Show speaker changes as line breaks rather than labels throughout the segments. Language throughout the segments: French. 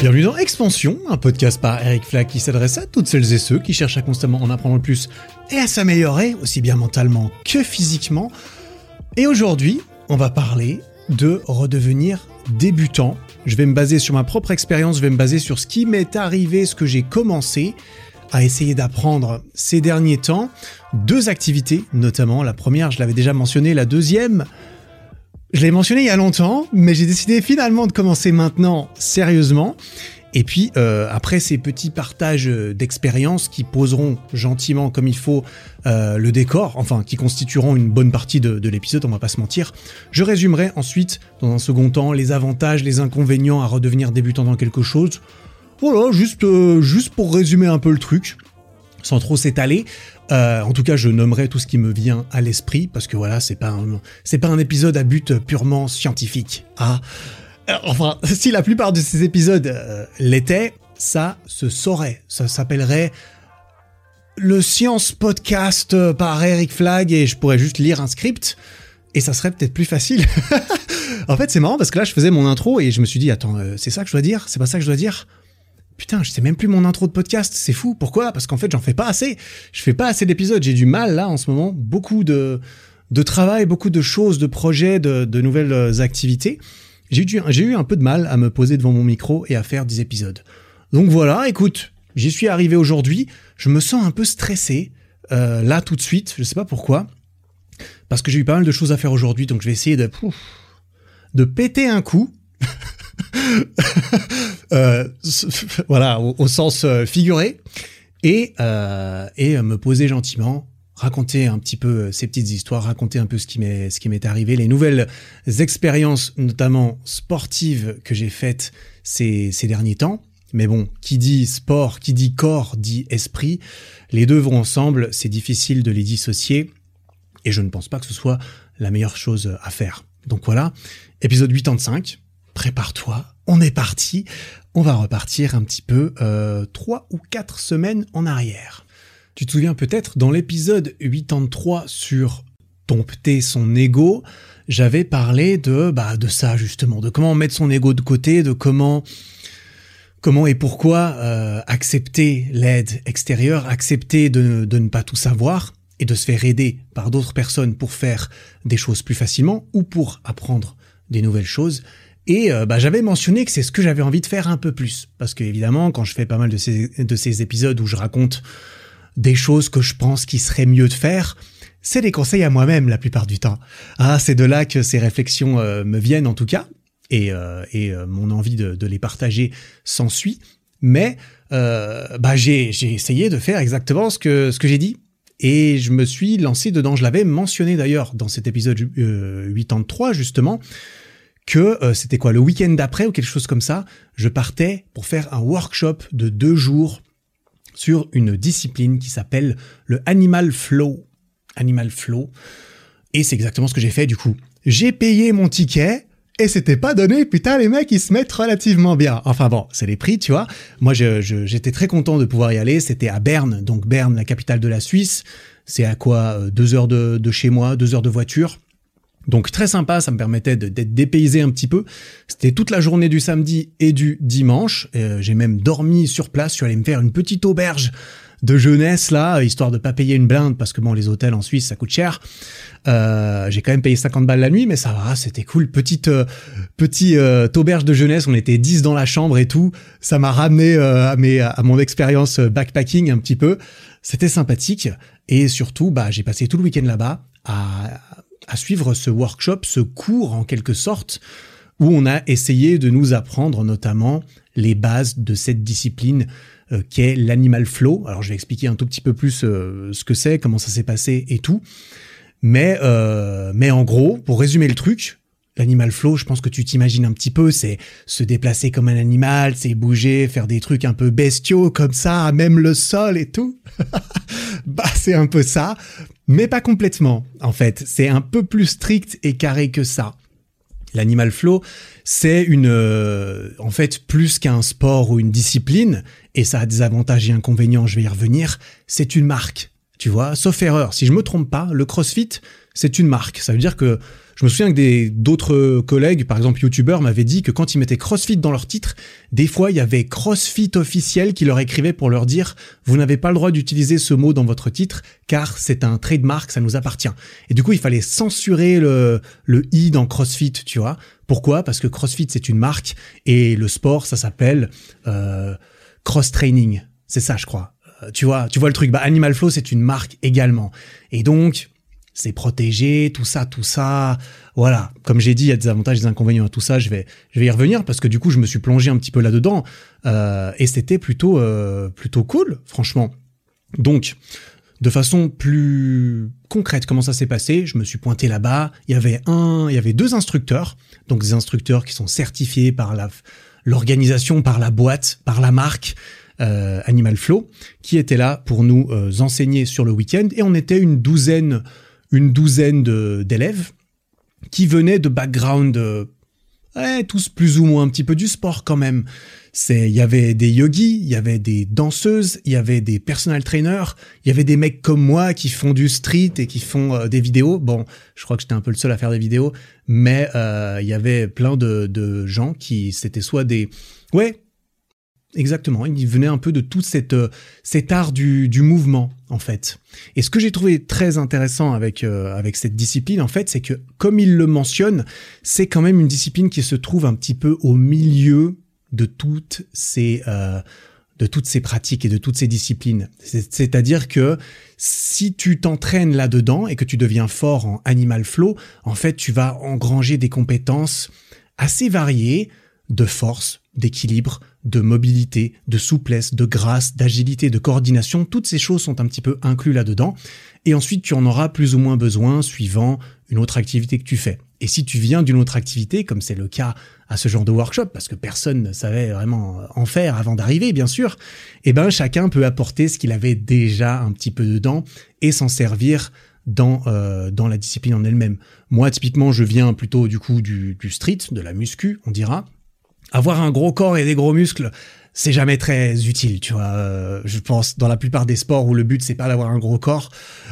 Bienvenue dans Expansion, un podcast par Eric Flack qui s'adresse à toutes celles et ceux qui cherchent à constamment en apprendre plus et à s'améliorer, aussi bien mentalement que physiquement. Et aujourd'hui, on va parler de redevenir débutant. Je vais me baser sur ma propre expérience, je vais me baser sur ce qui m'est arrivé, ce que j'ai commencé à essayer d'apprendre ces derniers temps. Deux activités notamment. La première, je l'avais déjà mentionné, la deuxième, je l'ai mentionné il y a longtemps, mais j'ai décidé finalement de commencer maintenant sérieusement. Et puis euh, après ces petits partages d'expériences qui poseront gentiment comme il faut euh, le décor, enfin qui constitueront une bonne partie de, de l'épisode, on va pas se mentir, je résumerai ensuite dans un second temps les avantages, les inconvénients à redevenir débutant dans quelque chose. Voilà, juste, euh, juste pour résumer un peu le truc, sans trop s'étaler. Euh, en tout cas, je nommerai tout ce qui me vient à l'esprit parce que voilà, c'est pas un, pas un épisode à but purement scientifique. Ah, enfin, si la plupart de ces épisodes euh, l'étaient, ça se saurait. Ça s'appellerait le Science Podcast par Eric Flag et je pourrais juste lire un script et ça serait peut-être plus facile. en fait, c'est marrant parce que là, je faisais mon intro et je me suis dit, attends, c'est ça que je dois dire? C'est pas ça que je dois dire? Putain, je sais même plus mon intro de podcast, c'est fou. Pourquoi? Parce qu'en fait, j'en fais pas assez. Je fais pas assez d'épisodes. J'ai du mal là en ce moment. Beaucoup de de travail, beaucoup de choses, de projets, de, de nouvelles activités. J'ai eu, j'ai eu un peu de mal à me poser devant mon micro et à faire des épisodes. Donc voilà, écoute, j'y suis arrivé aujourd'hui. Je me sens un peu stressé euh, là tout de suite. Je sais pas pourquoi, parce que j'ai eu pas mal de choses à faire aujourd'hui. Donc je vais essayer de de péter un coup. euh, voilà, au, sens euh, figuré, et, euh, et me poser gentiment, raconter un petit peu ces petites histoires, raconter un peu ce qui m'est ce qui m'est arrivé, les nouvelles expériences, notamment sportives que j'ai faites ces, ces derniers temps. Mais bon, qui dit sport, qui dit corps, dit esprit. Les deux vont ensemble, c'est difficile de les dissocier. Et je ne pense pas que ce soit la meilleure chose à faire. Donc voilà, épisode 85, prépare-toi, on est parti, on va repartir un petit peu euh, trois ou quatre semaines en arrière. Tu te souviens peut-être dans l'épisode 83 sur dompter son ego, j'avais parlé de bah de ça justement, de comment mettre son ego de côté, de comment comment et pourquoi euh, accepter l'aide extérieure, accepter de, de ne pas tout savoir et de se faire aider par d'autres personnes pour faire des choses plus facilement ou pour apprendre des nouvelles choses et euh, bah, j'avais mentionné que c'est ce que j'avais envie de faire un peu plus. Parce que évidemment, quand je fais pas mal de ces, de ces épisodes où je raconte des choses que je pense qu'il serait mieux de faire, c'est des conseils à moi-même la plupart du temps. Ah, c'est de là que ces réflexions euh, me viennent en tout cas. Et, euh, et mon envie de, les partager s'ensuit. Mais bah, j'ai essayé de faire exactement ce que, ce que j'ai dit. Et je me suis lancé dedans. Je l'avais mentionné d'ailleurs dans cet épisode 83 justement que euh, c'était quoi le week-end d'après ou quelque chose comme ça, je partais pour faire un workshop de deux jours sur une discipline qui s'appelle le Animal Flow. Animal Flow. Et c'est exactement ce que j'ai fait du coup. J'ai payé mon ticket et c'était pas donné. Putain, les mecs, ils se mettent relativement bien. Enfin bon, c'est les prix, tu vois. Moi, j'étais très content de pouvoir y aller. C'était à Berne, donc Berne, la capitale de la Suisse. C'est à quoi euh, deux heures de, de chez moi, deux heures de voiture. Donc très sympa, ça me permettait d'être dépaysé un petit peu. C'était toute la journée du samedi et du dimanche. Euh, J'ai même dormi sur place. Je suis allé me faire une petite auberge de jeunesse là, histoire de pas payer une blinde parce que bon, les hôtels en Suisse ça coûte cher. Euh, J'ai quand même payé 50 balles la nuit, mais ça va, c'était cool. Petite euh, euh, auberge de jeunesse, on était 10 dans la chambre et tout. Ça m'a ramené euh, à, mes, à mon expérience backpacking un petit peu. C'était sympathique et surtout, bah j'ai passé tout le week-end là-bas à à suivre ce workshop, ce cours en quelque sorte, où on a essayé de nous apprendre notamment les bases de cette discipline euh, qu'est l'animal flow. Alors je vais expliquer un tout petit peu plus euh, ce que c'est, comment ça s'est passé et tout. Mais, euh, mais en gros, pour résumer le truc, l'animal flow, je pense que tu t'imagines un petit peu, c'est se déplacer comme un animal, c'est bouger, faire des trucs un peu bestiaux comme ça, même le sol et tout. bah c'est un peu ça, mais pas complètement, en fait. C'est un peu plus strict et carré que ça. L'animal flow, c'est une, euh, en fait, plus qu'un sport ou une discipline, et ça a des avantages et inconvénients, je vais y revenir, c'est une marque. Tu vois, sauf erreur. Si je me trompe pas, le CrossFit, c'est une marque. Ça veut dire que je me souviens que d'autres collègues, par exemple youtubeurs, m'avaient dit que quand ils mettaient CrossFit dans leur titre, des fois il y avait CrossFit officiel qui leur écrivait pour leur dire vous n'avez pas le droit d'utiliser ce mot dans votre titre car c'est un trademark, ça nous appartient. Et du coup il fallait censurer le le i dans CrossFit, tu vois. Pourquoi? Parce que CrossFit c'est une marque et le sport ça s'appelle euh, cross training. C'est ça je crois. Euh, tu vois, tu vois le truc. Bah Animal Flow c'est une marque également. Et donc c'est protégé, tout ça, tout ça. Voilà. Comme j'ai dit, il y a des avantages, des inconvénients à tout ça. Je vais, je vais y revenir parce que du coup, je me suis plongé un petit peu là-dedans euh, et c'était plutôt, euh, plutôt cool, franchement. Donc, de façon plus concrète, comment ça s'est passé? Je me suis pointé là-bas. Il y avait un, il y avait deux instructeurs, donc des instructeurs qui sont certifiés par la l'organisation, par la boîte, par la marque. Euh, Animal Flow, qui étaient là pour nous euh, enseigner sur le week-end, et on était une douzaine une douzaine d'élèves qui venaient de background euh, tous plus ou moins un petit peu du sport quand même. C'est il y avait des yogis, il y avait des danseuses, il y avait des personal trainers, il y avait des mecs comme moi qui font du street et qui font euh, des vidéos. Bon, je crois que j'étais un peu le seul à faire des vidéos, mais euh, il y avait plein de, de gens qui c'était soit des ouais Exactement, il venait un peu de tout euh, cet art du, mouvement, en fait. Et ce que j'ai trouvé très intéressant avec, euh, avec cette discipline, en fait, c'est que, comme il le mentionne, c'est quand même une discipline qui se trouve un petit peu au milieu de toutes ces, euh, de toutes ces pratiques et de toutes ces disciplines. C'est-à-dire que si tu t'entraînes là-dedans et que tu deviens fort en animal flow, en fait, tu vas engranger des compétences assez variées de force, d'équilibre, de mobilité, de souplesse, de grâce, d'agilité, de coordination, toutes ces choses sont un petit peu inclus là-dedans. Et ensuite, tu en auras plus ou moins besoin suivant une autre activité que tu fais. Et si tu viens d'une autre activité, comme c'est le cas à ce genre de workshop, parce que personne ne savait vraiment en faire avant d'arriver, bien sûr, eh ben, chacun peut apporter ce qu'il avait déjà un petit peu dedans et s'en servir dans, euh, dans la discipline en elle-même. Moi, typiquement, je viens plutôt du coup du, du street, de la muscu, on dira, avoir un gros corps et des gros muscles, c'est jamais très utile, tu vois. Euh, je pense dans la plupart des sports où le but c'est pas d'avoir un gros corps,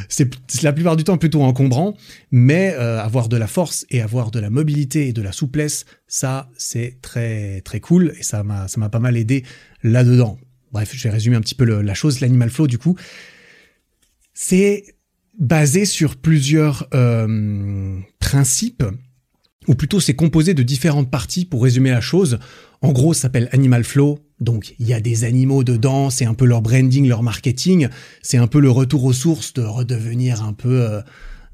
c'est la plupart du temps plutôt encombrant, mais euh, avoir de la force et avoir de la mobilité et de la souplesse, ça c'est très très cool et ça m'a ça m'a pas mal aidé là-dedans. Bref, je vais résumer un petit peu la chose, l'animal flow du coup. C'est basé sur plusieurs euh, principes ou plutôt c'est composé de différentes parties pour résumer la chose. En gros, ça s'appelle Animal Flow, donc il y a des animaux dedans, c'est un peu leur branding, leur marketing, c'est un peu le retour aux sources de redevenir un peu euh,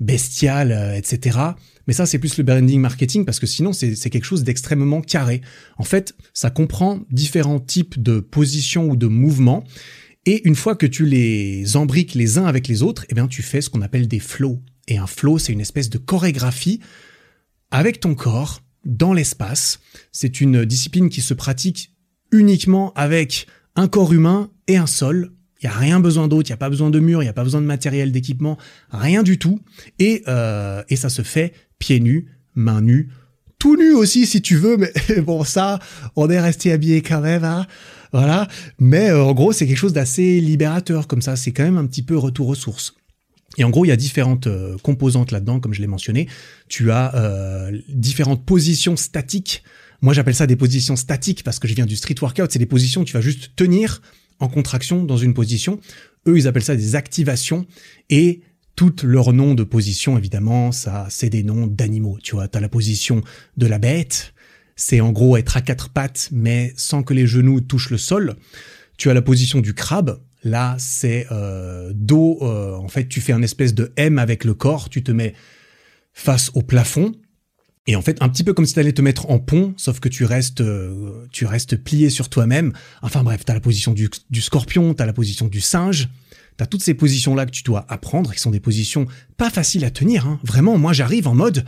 bestial, euh, etc. Mais ça, c'est plus le branding marketing parce que sinon, c'est quelque chose d'extrêmement carré. En fait, ça comprend différents types de positions ou de mouvements. Et une fois que tu les embriques les uns avec les autres, eh bien, tu fais ce qu'on appelle des flows. Et un flow, c'est une espèce de chorégraphie avec ton corps dans l'espace. C'est une discipline qui se pratique uniquement avec un corps humain et un sol. Il n'y a rien besoin d'autre, il n'y a pas besoin de mur, il n'y a pas besoin de matériel, d'équipement, rien du tout. Et, euh, et ça se fait pieds nus, mains nues, tout nu aussi si tu veux, mais bon ça, on est resté habillé quand même, hein voilà. Mais euh, en gros, c'est quelque chose d'assez libérateur comme ça. C'est quand même un petit peu retour aux sources. Et en gros, il y a différentes euh, composantes là-dedans, comme je l'ai mentionné. Tu as euh, différentes positions statiques. Moi, j'appelle ça des positions statiques parce que je viens du street workout. C'est des positions où tu vas juste tenir en contraction dans une position. Eux, ils appellent ça des activations. Et toutes leurs noms de position, évidemment, ça, c'est des noms d'animaux. Tu vois, tu as la position de la bête. C'est en gros être à quatre pattes, mais sans que les genoux touchent le sol. Tu as la position du crabe. Là, c'est euh, dos. Euh, en fait, tu fais un espèce de M avec le corps. Tu te mets face au plafond. Et en fait, un petit peu comme si tu allais te mettre en pont, sauf que tu restes, euh, tu restes plié sur toi-même. Enfin bref, t'as la position du, du scorpion, t'as la position du singe. T'as toutes ces positions-là que tu dois apprendre, qui sont des positions pas faciles à tenir. Hein. Vraiment, moi j'arrive en mode,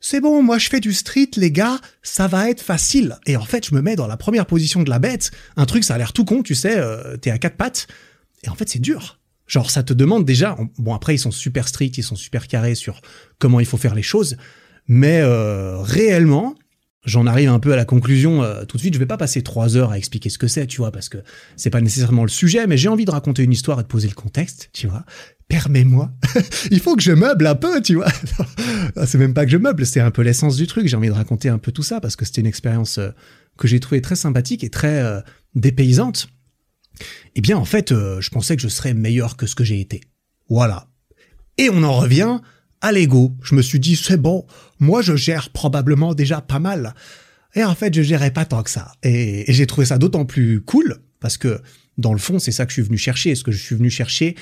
c'est bon, moi je fais du street, les gars, ça va être facile. Et en fait, je me mets dans la première position de la bête. Un truc, ça a l'air tout con, tu sais, euh, t'es à quatre pattes. Et en fait, c'est dur. Genre, ça te demande déjà. Bon, après, ils sont super stricts, ils sont super carrés sur comment il faut faire les choses. Mais euh, réellement, j'en arrive un peu à la conclusion euh, tout de suite. Je vais pas passer trois heures à expliquer ce que c'est, tu vois, parce que c'est pas nécessairement le sujet, mais j'ai envie de raconter une histoire et de poser le contexte, tu vois. Permets-moi. Il faut que je meuble un peu, tu vois. c'est même pas que je meuble, c'est un peu l'essence du truc. J'ai envie de raconter un peu tout ça parce que c'était une expérience euh, que j'ai trouvée très sympathique et très dépaysante. Eh bien, en fait, je pensais que je serais meilleur que ce que j'ai été. Voilà. Et on en revient à l'ego. Je me suis dit, c'est bon, moi je gère probablement déjà pas mal. Et en fait, je gérais pas tant que ça. Et, j'ai trouvé ça d'autant plus cool, parce que dans le fond, c'est ça que je suis venu chercher. Ce que je suis venu chercher,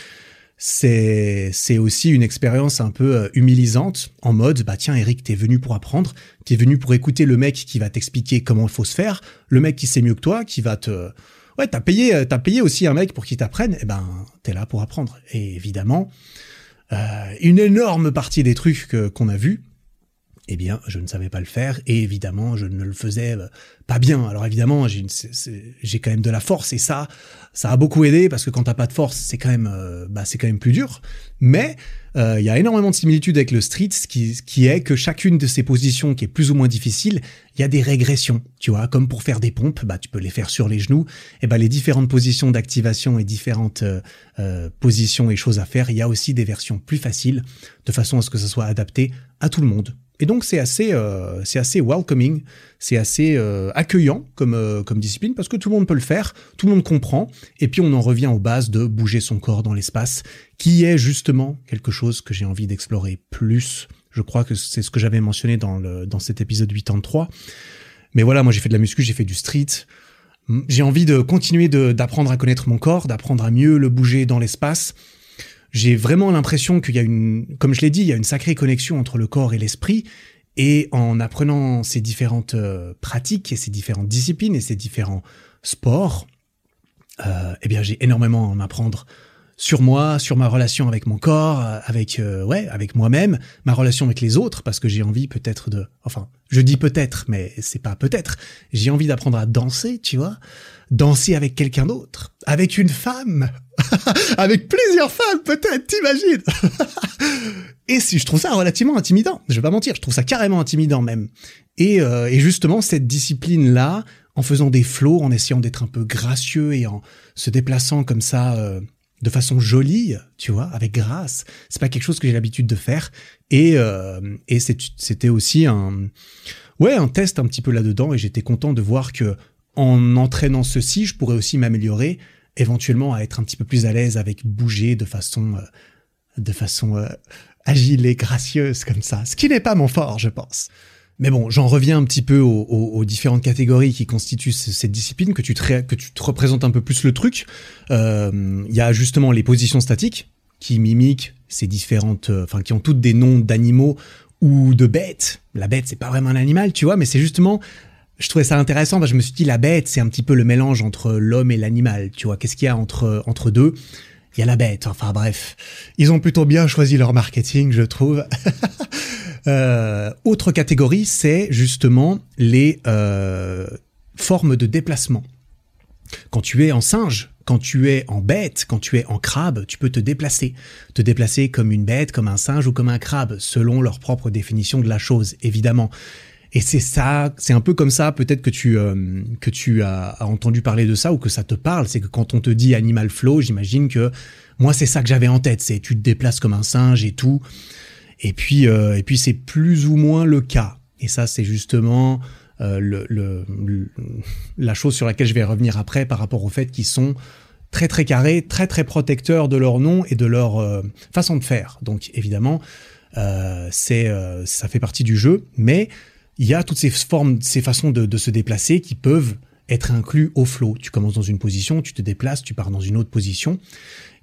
c'est c'est aussi une expérience un peu euh, humilisante en mode bah tiens Eric t'es venu pour apprendre t'es venu pour écouter le mec qui va t'expliquer comment il faut se faire le mec qui sait mieux que toi qui va te ouais t'as payé euh, t'as payé aussi un mec pour qu'il t'apprenne eh ben t'es là pour apprendre. Et évidemment euh, une énorme partie des trucs qu'on a vus, eh bien, je ne savais pas le faire et évidemment, je ne le faisais euh, pas bien. Alors évidemment, j'ai quand même de la force et ça, ça a beaucoup aidé parce que quand t'as pas de force, c'est quand même, euh, bah, c'est quand même plus dur. Mais euh, il y a énormément de similitudes avec le street, ce qui, est que chacune de ces positions qui est plus ou moins difficile, il y a des régressions. Tu vois, comme pour faire des pompes, bah tu peux les faire sur les genoux. Et bah les différentes positions d'activation et différentes positions et choses à faire, il y a aussi des versions plus faciles, de façon à ce que ça soit adapté à tout le monde. Et donc c'est assez, euh, c'est assez welcoming, c'est assez euh, accueillant comme, euh, comme discipline parce que tout le monde peut le faire, tout le monde comprend, et puis on en revient aux bases de bouger son corps dans l'espace, qui est justement quelque chose que j'ai envie d'explorer plus. Je crois que c'est ce que j'avais mentionné dans, le, dans cet épisode 83. Mais voilà, moi j'ai fait de la muscu, j'ai fait du street. J'ai envie de continuer d'apprendre à connaître mon corps, d'apprendre à mieux le bouger dans l'espace j'ai vraiment l'impression qu'il y a une, comme je l'ai dit, il y a une sacrée connexion entre le corps et l'esprit. Et en apprenant ces différentes euh, pratiques et ces différentes disciplines et ces différents sports, euh, eh bien, j'ai énormément à en apprendre sur moi, sur ma relation avec mon corps, euh, avec ouais, avec moi-même, ma relation avec les autres, parce que j'ai envie peut-être de, enfin, je dis peut-être, mais c'est pas peut-être. J'ai envie d'apprendre à danser, tu vois, danser avec quelqu'un d'autre, avec une femme, avec plusieurs femmes peut-être, t'imagines Et si je trouve ça relativement intimidant, je vais pas mentir, je trouve ça carrément intimidant même. Et, euh, et justement cette discipline là, en faisant des flots, en essayant d'être un peu gracieux et en se déplaçant comme ça de façon jolie, tu vois, avec grâce. C'est pas quelque chose que j'ai l'habitude de faire. Et, euh, et c'était aussi un, ouais, un test un petit peu là-dedans. Et j'étais content de voir que en entraînant ceci, je pourrais aussi m'améliorer, éventuellement à être un petit peu plus à l'aise avec bouger de façon, euh, de façon euh, agile et gracieuse comme ça. Ce qui n'est pas mon fort, je pense. Mais bon, j'en reviens un petit peu aux, différentes catégories qui constituent cette discipline, que tu te, que tu te représentes un peu plus le truc. Euh, il y a justement les positions statiques qui mimiquent ces différentes, euh, enfin qui ont toutes des noms d'animaux ou de bêtes. La bête, c'est pas vraiment un animal, tu vois, mais c'est justement je trouvais ça intéressant je me suis dit la bête c'est un petit peu le mélange entre l'homme et l'animal tu vois qu'est-ce qu'il y a entre entre deux? Il y a la bête enfin bref ils ont plutôt bien choisi leur marketing je trouve Euh, autre catégorie, c'est justement les euh, formes de déplacement. Quand tu es en singe, quand tu es en bête, quand tu es en crabe, tu peux te déplacer. Te déplacer comme une bête, comme un singe ou comme un crabe, selon leur propre définition de la chose, évidemment. Et c'est ça, c'est un peu comme ça, peut-être que tu euh, que tu as, entendu parler de ça ou que ça te parle. C'est que quand on te dit animal flow, j'imagine que moi c'est ça que j'avais en tête. C'est tu te déplaces comme un singe et tout. Et puis, euh, et puis c'est plus ou moins le cas. Et ça, c'est justement euh, la chose sur laquelle je vais revenir après par rapport au fait qu'ils sont très très carrés, très très protecteurs de leur nom et de leur façon de faire. Donc évidemment, c'est ça fait partie du jeu, mais il y a toutes ces formes, ces façons de, se déplacer qui peuvent être inclus au flow. Tu commences dans une position, tu te déplaces, tu pars dans une autre position.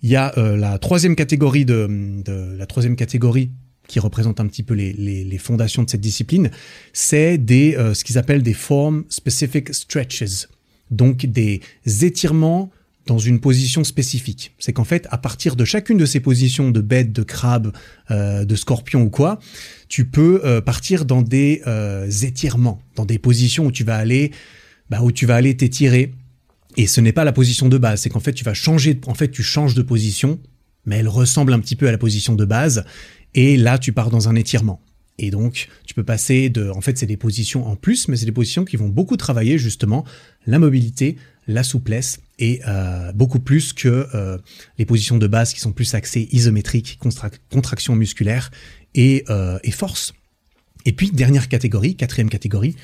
Il y a la troisième catégorie de, de, la troisième catégorie qui représente un petit peu les, les, les fondations de cette discipline, c'est des euh, ce qu'ils appellent des form specific stretches, donc des étirements dans une position spécifique. C'est qu'en fait, à partir de chacune de ces positions de bête, de crabe, euh, de scorpion ou quoi, tu peux euh, partir dans des euh, étirements, dans des positions où tu vas aller, bah, où tu vas aller t'étirer. Et ce n'est pas la position de base, c'est qu'en fait tu vas changer, en fait tu changes de position, mais elle ressemble un petit peu à la position de base, et là, tu pars dans un étirement. Et donc, tu peux passer de, en fait, c'est des positions en plus, mais c'est des positions qui vont beaucoup travailler justement la mobilité, la souplesse et euh, beaucoup plus que euh, les positions de base qui sont plus axées isométriques, contraction musculaire et, euh, et force. Et puis, dernière catégorie, quatrième catégorie,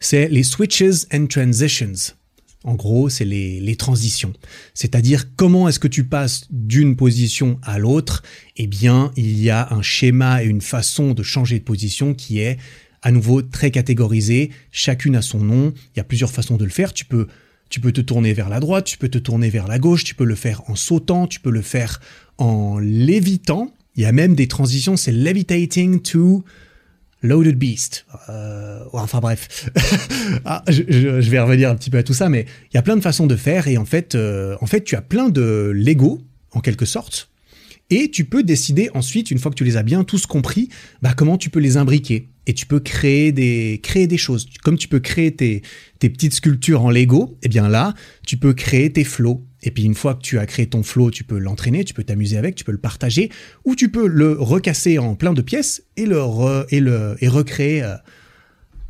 c'est les switches and transitions. En gros, c'est les, les, transitions. C'est-à-dire comment est-ce que tu passes d'une position à l'autre? Eh bien, il y a un schéma et une façon de changer de position qui est à nouveau très catégorisé. Chacune a son nom. Il y a plusieurs façons de le faire. Tu peux, tu peux te tourner vers la droite, tu peux te tourner vers la gauche, tu peux le faire en sautant, tu peux le faire en lévitant. Il y a même des transitions, c'est levitating to Loaded Beast. Euh, enfin bref, ah, je, vais revenir un petit peu à tout ça, mais il y a plein de façons de faire et en fait, euh, en fait, tu as plein de Lego en quelque sorte, et tu peux décider ensuite, une fois que tu les as bien tous compris, bah, comment tu peux les imbriquer et tu peux créer des choses. Comme tu peux créer tes, tes petites sculptures en Lego, eh bien là, tu peux créer tes flots et puis une fois que tu as créé ton flow, tu peux l'entraîner, tu peux t'amuser avec, tu peux le partager, ou tu peux le recasser en plein de pièces et le, et le et recréer, euh,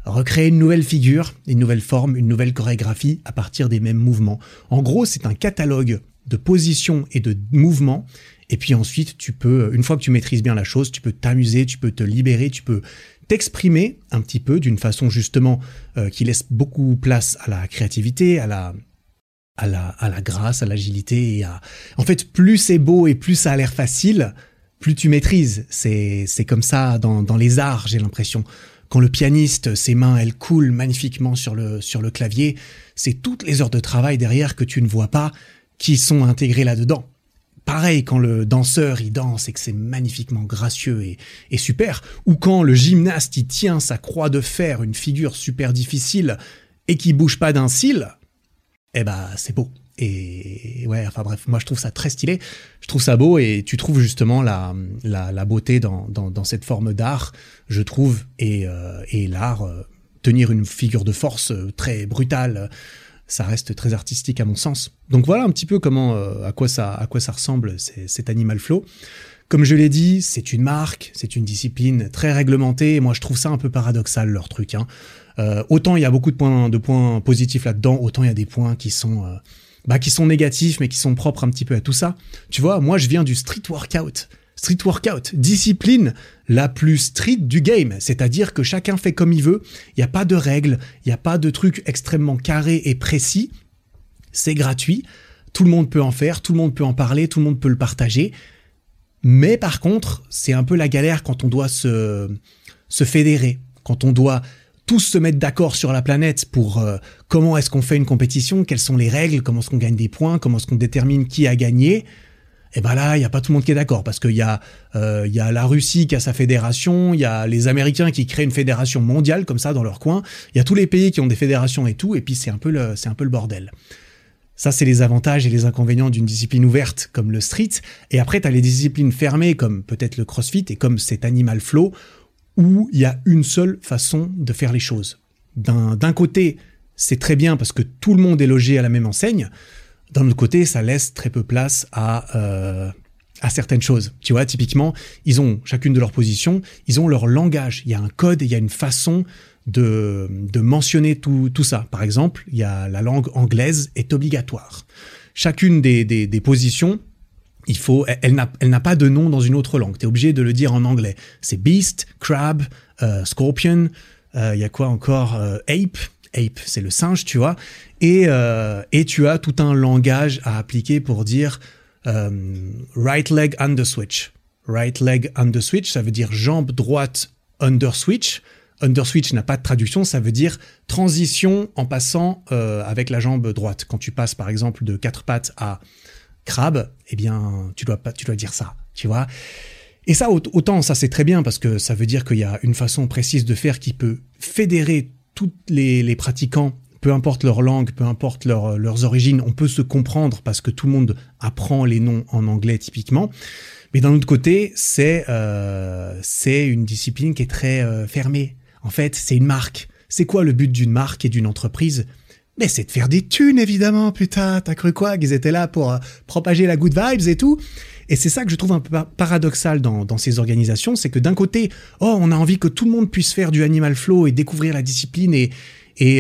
recréer une nouvelle figure, une nouvelle forme, une nouvelle chorégraphie à partir des mêmes mouvements. En gros, c'est un catalogue de positions et de mouvements. Et puis ensuite, tu peux, une fois que tu maîtrises bien la chose, tu peux t'amuser, tu peux te libérer, tu peux t'exprimer un petit peu d'une façon justement euh, qui laisse beaucoup place à la créativité, à la à la, à la grâce, à l'agilité et à... En fait, plus c'est beau et plus ça a l'air facile, plus tu maîtrises. C'est, c'est comme ça dans, dans les arts, j'ai l'impression. Quand le pianiste, ses mains, elles coulent magnifiquement sur le, sur le clavier, c'est toutes les heures de travail derrière que tu ne vois pas qui sont intégrées là-dedans. Pareil quand le danseur il danse et que c'est magnifiquement gracieux et, super, ou quand le gymnaste il tient sa croix de fer, une figure super difficile et qui bouge pas d'un cil, eh ben c'est beau. Et ouais, enfin bref, moi je trouve ça très stylé, je trouve ça beau et tu trouves justement la, la, beauté dans, dans, cette forme d'art, je trouve, et, euh, et l'art, euh, tenir une figure de force euh, très brutale, ça reste très artistique à mon sens. Donc voilà un petit peu comment, à quoi ça, à quoi ça ressemble cet Animal Flow. Comme je l'ai dit, c'est une marque, c'est une discipline très réglementée, et moi je trouve ça un peu paradoxal leur truc. Hein. Euh, autant il y a beaucoup de points, de points positifs là-dedans, autant il y a des points qui sont, euh, bah, qui sont négatifs, mais qui sont propres un petit peu à tout ça. Tu vois, moi, je viens du street workout. Street workout, discipline la plus street du game, c'est-à-dire que chacun fait comme il veut, il n'y a pas de règles, il n'y a pas de trucs extrêmement carrés et précis, c'est gratuit, tout le monde peut en faire, tout le monde peut en parler, tout le monde peut le partager, mais par contre, c'est un peu la galère quand on doit se, se fédérer, quand on doit tous se mettre d'accord sur la planète pour euh, comment est-ce qu'on fait une compétition, quelles sont les règles, comment est-ce qu'on gagne des points, comment est-ce qu'on détermine qui a gagné, et eh ben là, il n'y a pas tout le monde qui est d'accord parce qu'il y, a, euh, y a la Russie qui a sa fédération, il y a les Américains qui créent une fédération mondiale comme ça dans leur coin, il y a tous les pays qui ont des fédérations et tout, et puis c'est un peu le, c'est un peu le bordel. Ça, c'est les avantages et les inconvénients d'une discipline ouverte comme le street. Et après, tu as les disciplines fermées comme peut-être le crossfit et comme cet animal flow où il y a une seule façon de faire les choses. D'un côté, c'est très bien parce que tout le monde est logé à la même enseigne. D'un autre côté, ça laisse très peu place à, euh, à certaines choses. Tu vois, typiquement, ils ont chacune de leurs positions, ils ont leur langage. Il y a un code, il y a une façon de, mentionner tout, ça. Par exemple, il y a la langue anglaise est obligatoire. Chacune des, positions il faut, elle, n'a pas de nom dans une autre langue. Tu es obligé de le dire en anglais. C'est beast, crab, euh, scorpion. Euh, il y a quoi encore Ape. Ape, c'est le singe, tu vois. Et, et tu as tout un langage à appliquer pour dire right leg under switch. Right leg under switch, ça veut dire jambe droite under switch. Under switch n'a pas de traduction, ça veut dire transition en passant avec la jambe droite. Quand tu passes par exemple de quatre pattes à crabe, eh bien, tu dois tu dois dire ça, tu vois. Et ça, autant ça c'est très bien parce que ça veut dire qu'il y a une façon précise de faire qui peut fédérer tous les, pratiquants, peu importe leur langue, peu importe leurs origines, on peut se comprendre parce que tout le monde apprend les noms en anglais typiquement. Mais d'un autre côté, c'est euh, une discipline qui est très euh, fermée. En fait, c'est une marque. C'est quoi le but d'une marque et d'une entreprise? Mais c'est de faire des thunes, évidemment, putain. T'as cru quoi? Qu'ils étaient là pour euh, propager la good vibes et tout et c'est ça que je trouve un peu paradoxal dans, ces organisations, c'est que d'un côté, oh, on a envie que tout le monde puisse faire du animal flow et découvrir la discipline et,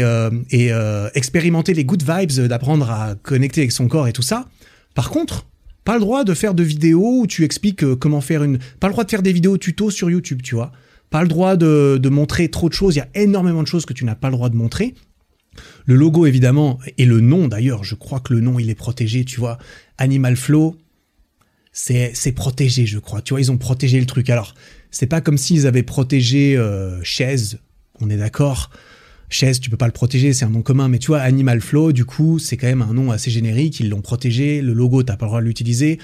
euh, euh, expérimenter les good vibes, d'apprendre à connecter avec son corps et tout ça. Par contre, pas le droit de faire de vidéos où tu expliques comment faire une... Pas le droit de faire des vidéos tutos sur YouTube, tu vois. Pas le droit de, de montrer trop de choses. Il y a énormément de choses que tu n'as pas le droit de montrer. Le logo, évidemment, et le nom, d'ailleurs, je crois que le nom, il est protégé, tu vois. Animal Flow, c'est, protégé, je crois. Tu vois, ils ont protégé le truc. Alors, c'est pas comme s'ils avaient protégé euh, Chaise, on est d'accord. Chaise, tu peux pas le protéger, c'est un nom commun, mais tu vois, Animal Flow, du coup, c'est quand même un nom assez générique, ils l'ont protégé, le logo, t'as pas le droit de l'utiliser.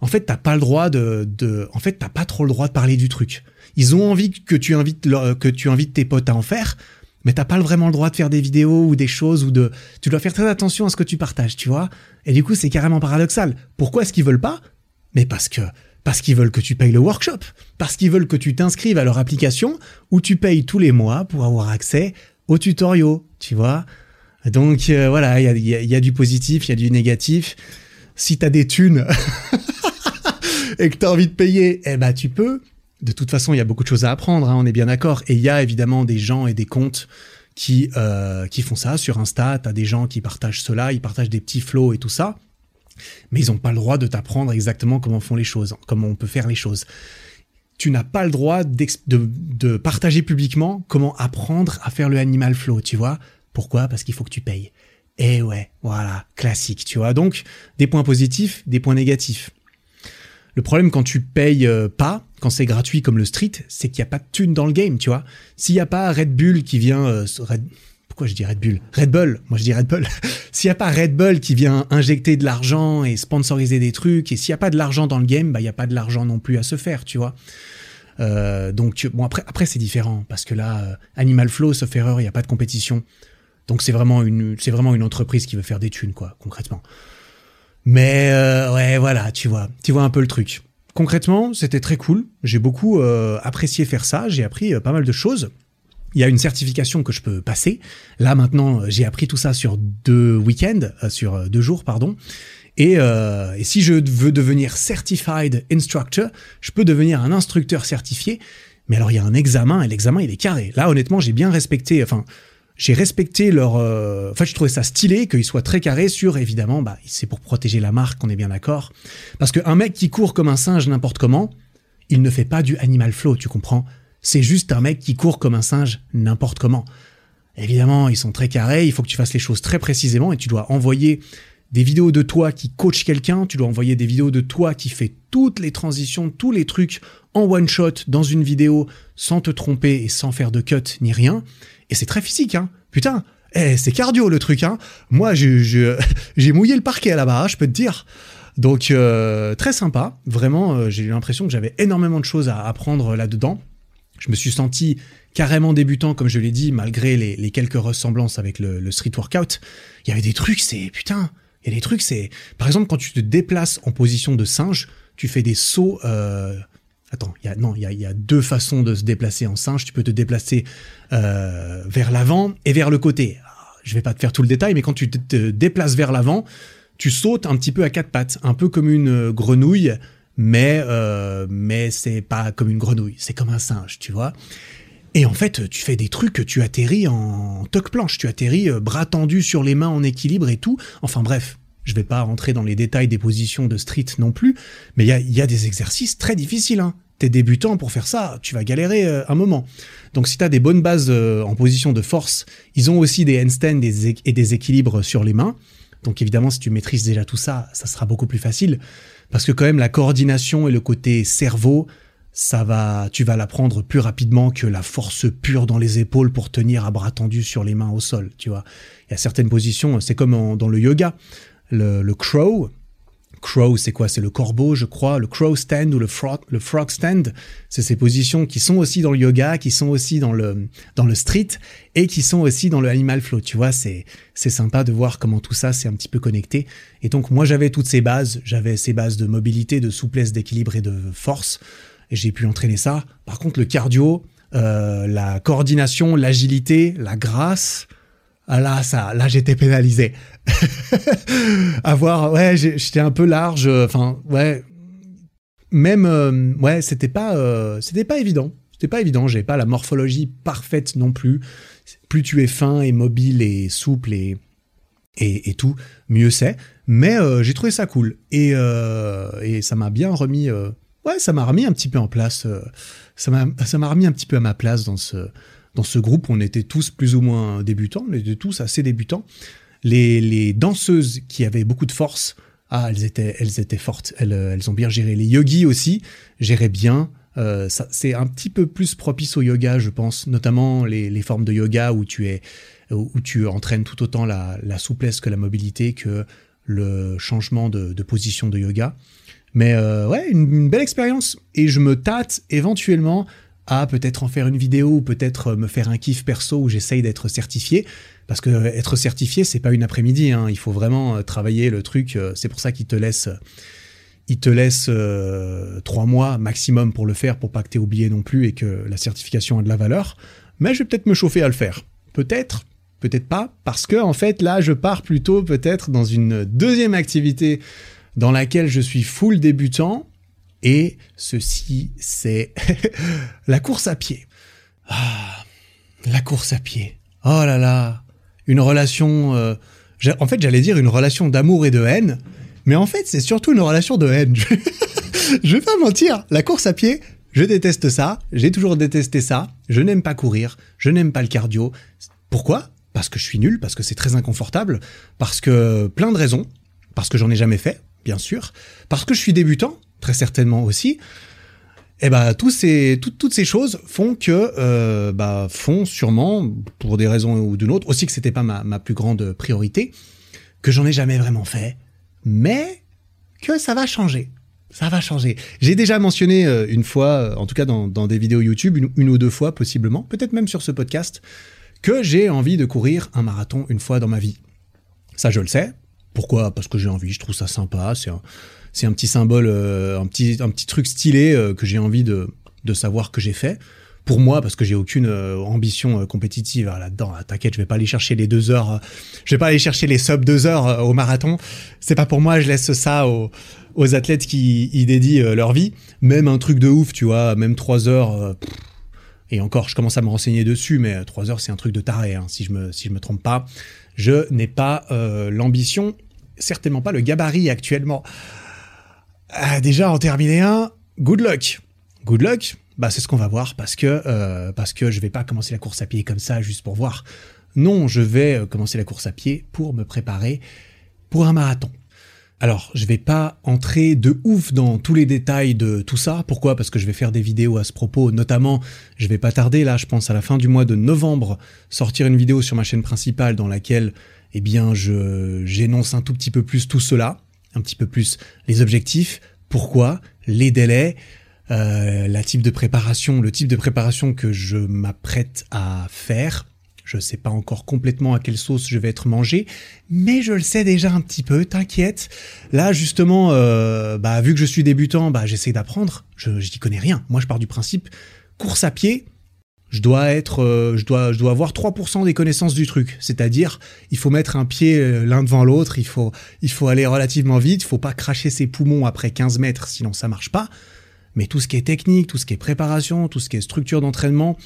En fait, t'as pas le droit de, de, en fait, t'as pas trop le droit de parler du truc. Ils ont envie que tu invites, que tu invites tes potes à en faire, mais t'as pas vraiment le droit de faire des vidéos ou des choses ou de, tu dois faire très attention à ce que tu partages, tu vois. Et du coup, c'est carrément paradoxal. Pourquoi est-ce qu'ils veulent pas? Mais parce que, parce qu'ils veulent que tu payes le workshop, parce qu'ils veulent que tu t'inscrives à leur application où tu payes tous les mois pour avoir accès aux tutoriaux, tu vois. Donc euh, voilà, il y a, du positif, il y a du négatif. Si t'as des thunes et que t'as envie de payer, eh ben tu peux de toute façon, il y a beaucoup de choses à apprendre, hein, on est bien d'accord. Et il y a évidemment des gens et des comptes qui, euh, qui font ça sur Insta. T'as des gens qui partagent cela, ils partagent des petits flows et tout ça. Mais ils n'ont pas le droit de t'apprendre exactement comment font les choses, comment on peut faire les choses. Tu n'as pas le droit de, de partager publiquement comment apprendre à faire le animal flow, tu vois. Pourquoi? Parce qu'il faut que tu payes. Et ouais, voilà, classique, tu vois. Donc, des points positifs, des points négatifs. Le problème quand tu payes euh, pas, quand c'est gratuit comme le street, c'est qu'il n'y a pas de thune dans le game, tu vois. S'il n'y a pas Red Bull qui vient... Euh, pourquoi je dis Red Bull? Red Bull, moi je dis Red Bull. s'il n'y a pas Red Bull qui vient injecter de l'argent et sponsoriser des trucs, et s'il n'y a pas de l'argent dans le game, bah il n'y a pas de l'argent non plus à se faire, tu vois. Euh, donc bon après c'est différent parce que là Animal Flow sauf erreur il n'y a pas de compétition donc c'est vraiment une vraiment entreprise qui veut faire des thunes quoi concrètement mais euh, ouais, voilà, tu vois, tu vois un peu le truc. Concrètement, c'était très cool. J'ai beaucoup euh, apprécié faire ça. J'ai appris euh, pas mal de choses. Il y a une certification que je peux passer. Là maintenant, j'ai appris tout ça sur deux week-ends, sur deux jours, pardon. Et, si je veux devenir certified instructor, je peux devenir un instructeur certifié. Mais alors il y a un examen et l'examen il est carré. Là honnêtement, j'ai bien respecté. Enfin, j'ai respecté leur. Euh... Enfin, je trouvais ça stylé qu'ils soient très carrés sur, évidemment, bah, c'est pour protéger la marque, on est bien d'accord. Parce qu'un mec qui court comme un singe n'importe comment, il ne fait pas du animal flow, tu comprends? C'est juste un mec qui court comme un singe n'importe comment. Évidemment, ils sont très carrés, il faut que tu fasses les choses très précisément et tu dois envoyer des vidéos de toi qui coach quelqu'un, tu dois envoyer des vidéos de toi qui fait toutes les transitions, tous les trucs en one shot dans une vidéo sans te tromper et sans faire de cut ni rien. Et c'est très physique, hein. Putain, eh, c'est cardio le truc, hein. Moi, j'ai mouillé le parquet là-bas, je peux te dire. Donc, euh, très sympa. Vraiment, euh, j'ai eu l'impression que j'avais énormément de choses à apprendre là-dedans. Je me suis senti carrément débutant, comme je l'ai dit, malgré les, quelques ressemblances avec le, street workout. Il y avait des trucs, c'est putain. Il y a des trucs, c'est par exemple quand tu te déplaces en position de singe, tu fais des sauts. Euh, Attends, y a, non, il y a, deux façons de se déplacer en singe. Tu peux te déplacer euh, vers l'avant et vers le côté. Je vais pas te faire tout le détail, mais quand tu te, déplaces vers l'avant, tu sautes un petit peu à quatre pattes, un peu comme une euh, grenouille, mais euh, mais c'est pas comme une grenouille, c'est comme un singe, tu vois. Et en fait, tu fais des trucs, tu atterris en toque planche, tu atterris euh, bras tendus sur les mains en équilibre et tout. Enfin bref, je vais pas rentrer dans les détails des positions de street non plus, mais il y a, des exercices très difficiles. Hein t'es débutant pour faire ça, tu vas galérer euh, un moment. Donc si t'as des bonnes bases en position de force, ils ont aussi des handstands et des équilibres sur les mains. Donc évidemment, si tu maîtrises déjà tout ça, ça sera beaucoup plus facile. Parce que quand même, la coordination et le côté cerveau, ça va, tu vas l'apprendre plus rapidement que la force pure dans les épaules pour tenir à bras tendus sur les mains au sol, tu vois. Il y a certaines positions, c'est comme dans le yoga. Le, le crow, crow, c'est quoi? C'est le corbeau, je crois, le crow stand ou le frog, le frog stand. C'est ces positions qui sont aussi dans le yoga, qui sont aussi dans le dans le street et qui sont aussi dans le animal flow. Tu vois, c'est c'est sympa de voir comment tout ça c'est un petit peu connecté. Et donc moi j'avais toutes ces bases, j'avais ces bases de mobilité, de souplesse, d'équilibre et de force. Et j'ai pu entraîner ça. Par contre, le cardio, euh, la coordination, l'agilité, la grâce, Ah là, ça, là, j'étais pénalisé. Avoir, ouais, j'étais un peu large. Enfin, ouais. Même, euh, ouais, c'était pas, euh, c'était pas évident. C'était pas évident. J'avais pas la morphologie parfaite non plus. Plus tu es fin et mobile et souple et et, tout, mieux c'est. Mais euh, j'ai trouvé ça cool et et ça m'a bien remis. ouais, ça m'a remis un petit peu en place. ça ça m'a remis un petit peu à ma place dans ce dans ce groupe, on était tous plus ou moins débutants, on était tous assez débutants. Les, danseuses qui avaient beaucoup de force, ah, elles étaient, elles étaient fortes, elles, elles ont bien géré. Les yogis aussi géraient bien. Euh, c'est un petit peu plus propice au yoga, je pense, notamment les, formes de yoga où tu es, où tu entraînes tout autant la, souplesse que la mobilité que le changement de, position de yoga. Mais euh, ouais, une, belle expérience. Et je me tâte éventuellement à peut-être en faire une vidéo ou peut-être me faire un kiff perso où j'essaye d'être certifié. Parce que être certifié, c'est pas une après-midi. Hein. Il faut vraiment euh, travailler le truc. Euh, c'est pour ça qu'il te laisse, il te laisse euh, trois mois maximum pour le faire, pour pas que t'aies oublié non plus et que la certification a de la valeur. Mais je vais peut-être me chauffer à le faire. Peut-être, peut-être pas, parce que en fait là, je pars plutôt peut-être dans une deuxième activité dans laquelle je suis full débutant et ceci, c'est la course à pied. Ah, la course à pied. Oh là là, une relation... Euh, en fait, j'allais dire une relation d'amour et de haine, mais en fait, c'est surtout une relation de haine. je vais pas mentir, la course à pied, je déteste ça, j'ai toujours détesté ça, je n'aime pas courir, je n'aime pas le cardio. Pourquoi? Parce que je suis nul, parce que c'est très inconfortable, parce que plein de raisons, parce que j'en ai jamais fait, bien sûr, parce que je suis débutant, très certainement aussi. Et eh ben tous ces, toutes ces choses font que, euh, bah, font sûrement, pour des raisons ou d'une autre, aussi que c'était pas ma, plus grande priorité, que j'en ai jamais vraiment fait, mais que ça va changer. Ça va changer. J'ai déjà mentionné euh, une fois, euh, en tout cas dans, des vidéos YouTube, une, ou deux fois possiblement, peut-être même sur ce podcast, que j'ai envie de courir un marathon une fois dans ma vie. Ça, je le sais. Pourquoi? Parce que j'ai envie, je trouve ça sympa. C'est un, c'est un petit symbole, euh, un petit un petit truc stylé euh, que j'ai envie de de savoir que j'ai fait. Pour moi, parce que j'ai aucune euh, ambition compétitive là-dedans. Ah, t'inquiète, je vais pas aller chercher les deux heures. je vais pas aller chercher les sub deux heures au marathon. C'est pas pour moi. Je laisse ça aux, aux athlètes qui y dédient leur vie. Même un truc de ouf, tu vois. Même trois heures. et encore, je commence à me renseigner dessus, mais trois heures, c'est un truc de taré, hein, si je me si je me trompe pas. Je n'ai pas l'ambition, certainement pas le gabarit actuellement ah, déjà en terminer un, good luck. Good luck, bah c'est ce qu'on va voir parce que euh, parce que je vais pas commencer la course à pied comme ça juste pour voir. Non, je vais euh, commencer la course à pied pour me préparer pour un marathon. Alors, je vais pas entrer de ouf dans tous les détails de tout ça. Pourquoi? Parce que je vais faire des vidéos à ce propos. Notamment, je vais pas tarder là, je pense à la fin du mois de novembre, sortir une vidéo sur ma chaîne principale dans laquelle, eh bien, je j'énonce un tout petit peu plus tout cela un petit peu plus les objectifs, pourquoi, les délais, euh, la type de préparation, le type de préparation que je m'apprête à faire. Je ne sais pas encore complètement à quelle sauce je vais être mangé, mais je le sais déjà un petit peu, t'inquiète. Là, justement, euh, bah, vu que je suis débutant, bah, j'essaie d'apprendre. Je n'y connais rien. Moi, je pars du principe, course à pied, je dois être, euh, je dois, je dois avoir 3% des connaissances du truc. C'est-à-dire, il faut mettre un pied euh, l'un devant l'autre, il faut, il faut aller relativement vite, il faut pas cracher ses poumons après 15 mètres, sinon ça marche pas. Mais tout ce qui est technique, tout ce qui est préparation, tout ce qui est structure d'entraînement,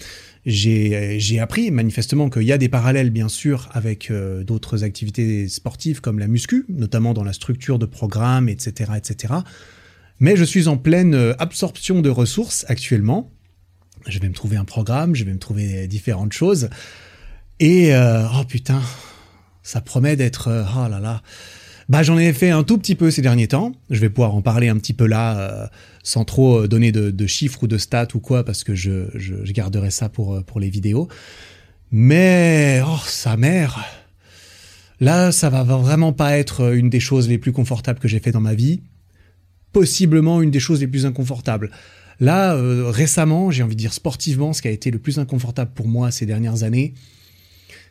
j'ai, j'ai appris manifestement qu'il y a des parallèles bien sûr avec euh, d'autres activités sportives comme la muscu, notamment dans la structure de programme, etc., etc. Mais je suis en pleine absorption de ressources actuellement je vais me trouver un programme, je vais me trouver différentes choses. Et euh, oh putain, ça promet d'être euh, oh là là. Bah j'en ai fait un tout petit peu ces derniers temps. Je vais pouvoir en parler un petit peu là, euh, sans trop donner de, chiffres ou de stats ou quoi, parce que je, garderai ça pour pour les vidéos. Mais oh sa mère. Là, ça va vraiment pas être une des choses les plus confortables que j'ai fait dans ma vie. Possiblement une des choses les plus inconfortables. Là, euh, récemment, j'ai envie de dire sportivement, ce qui a été le plus inconfortable pour moi ces dernières années,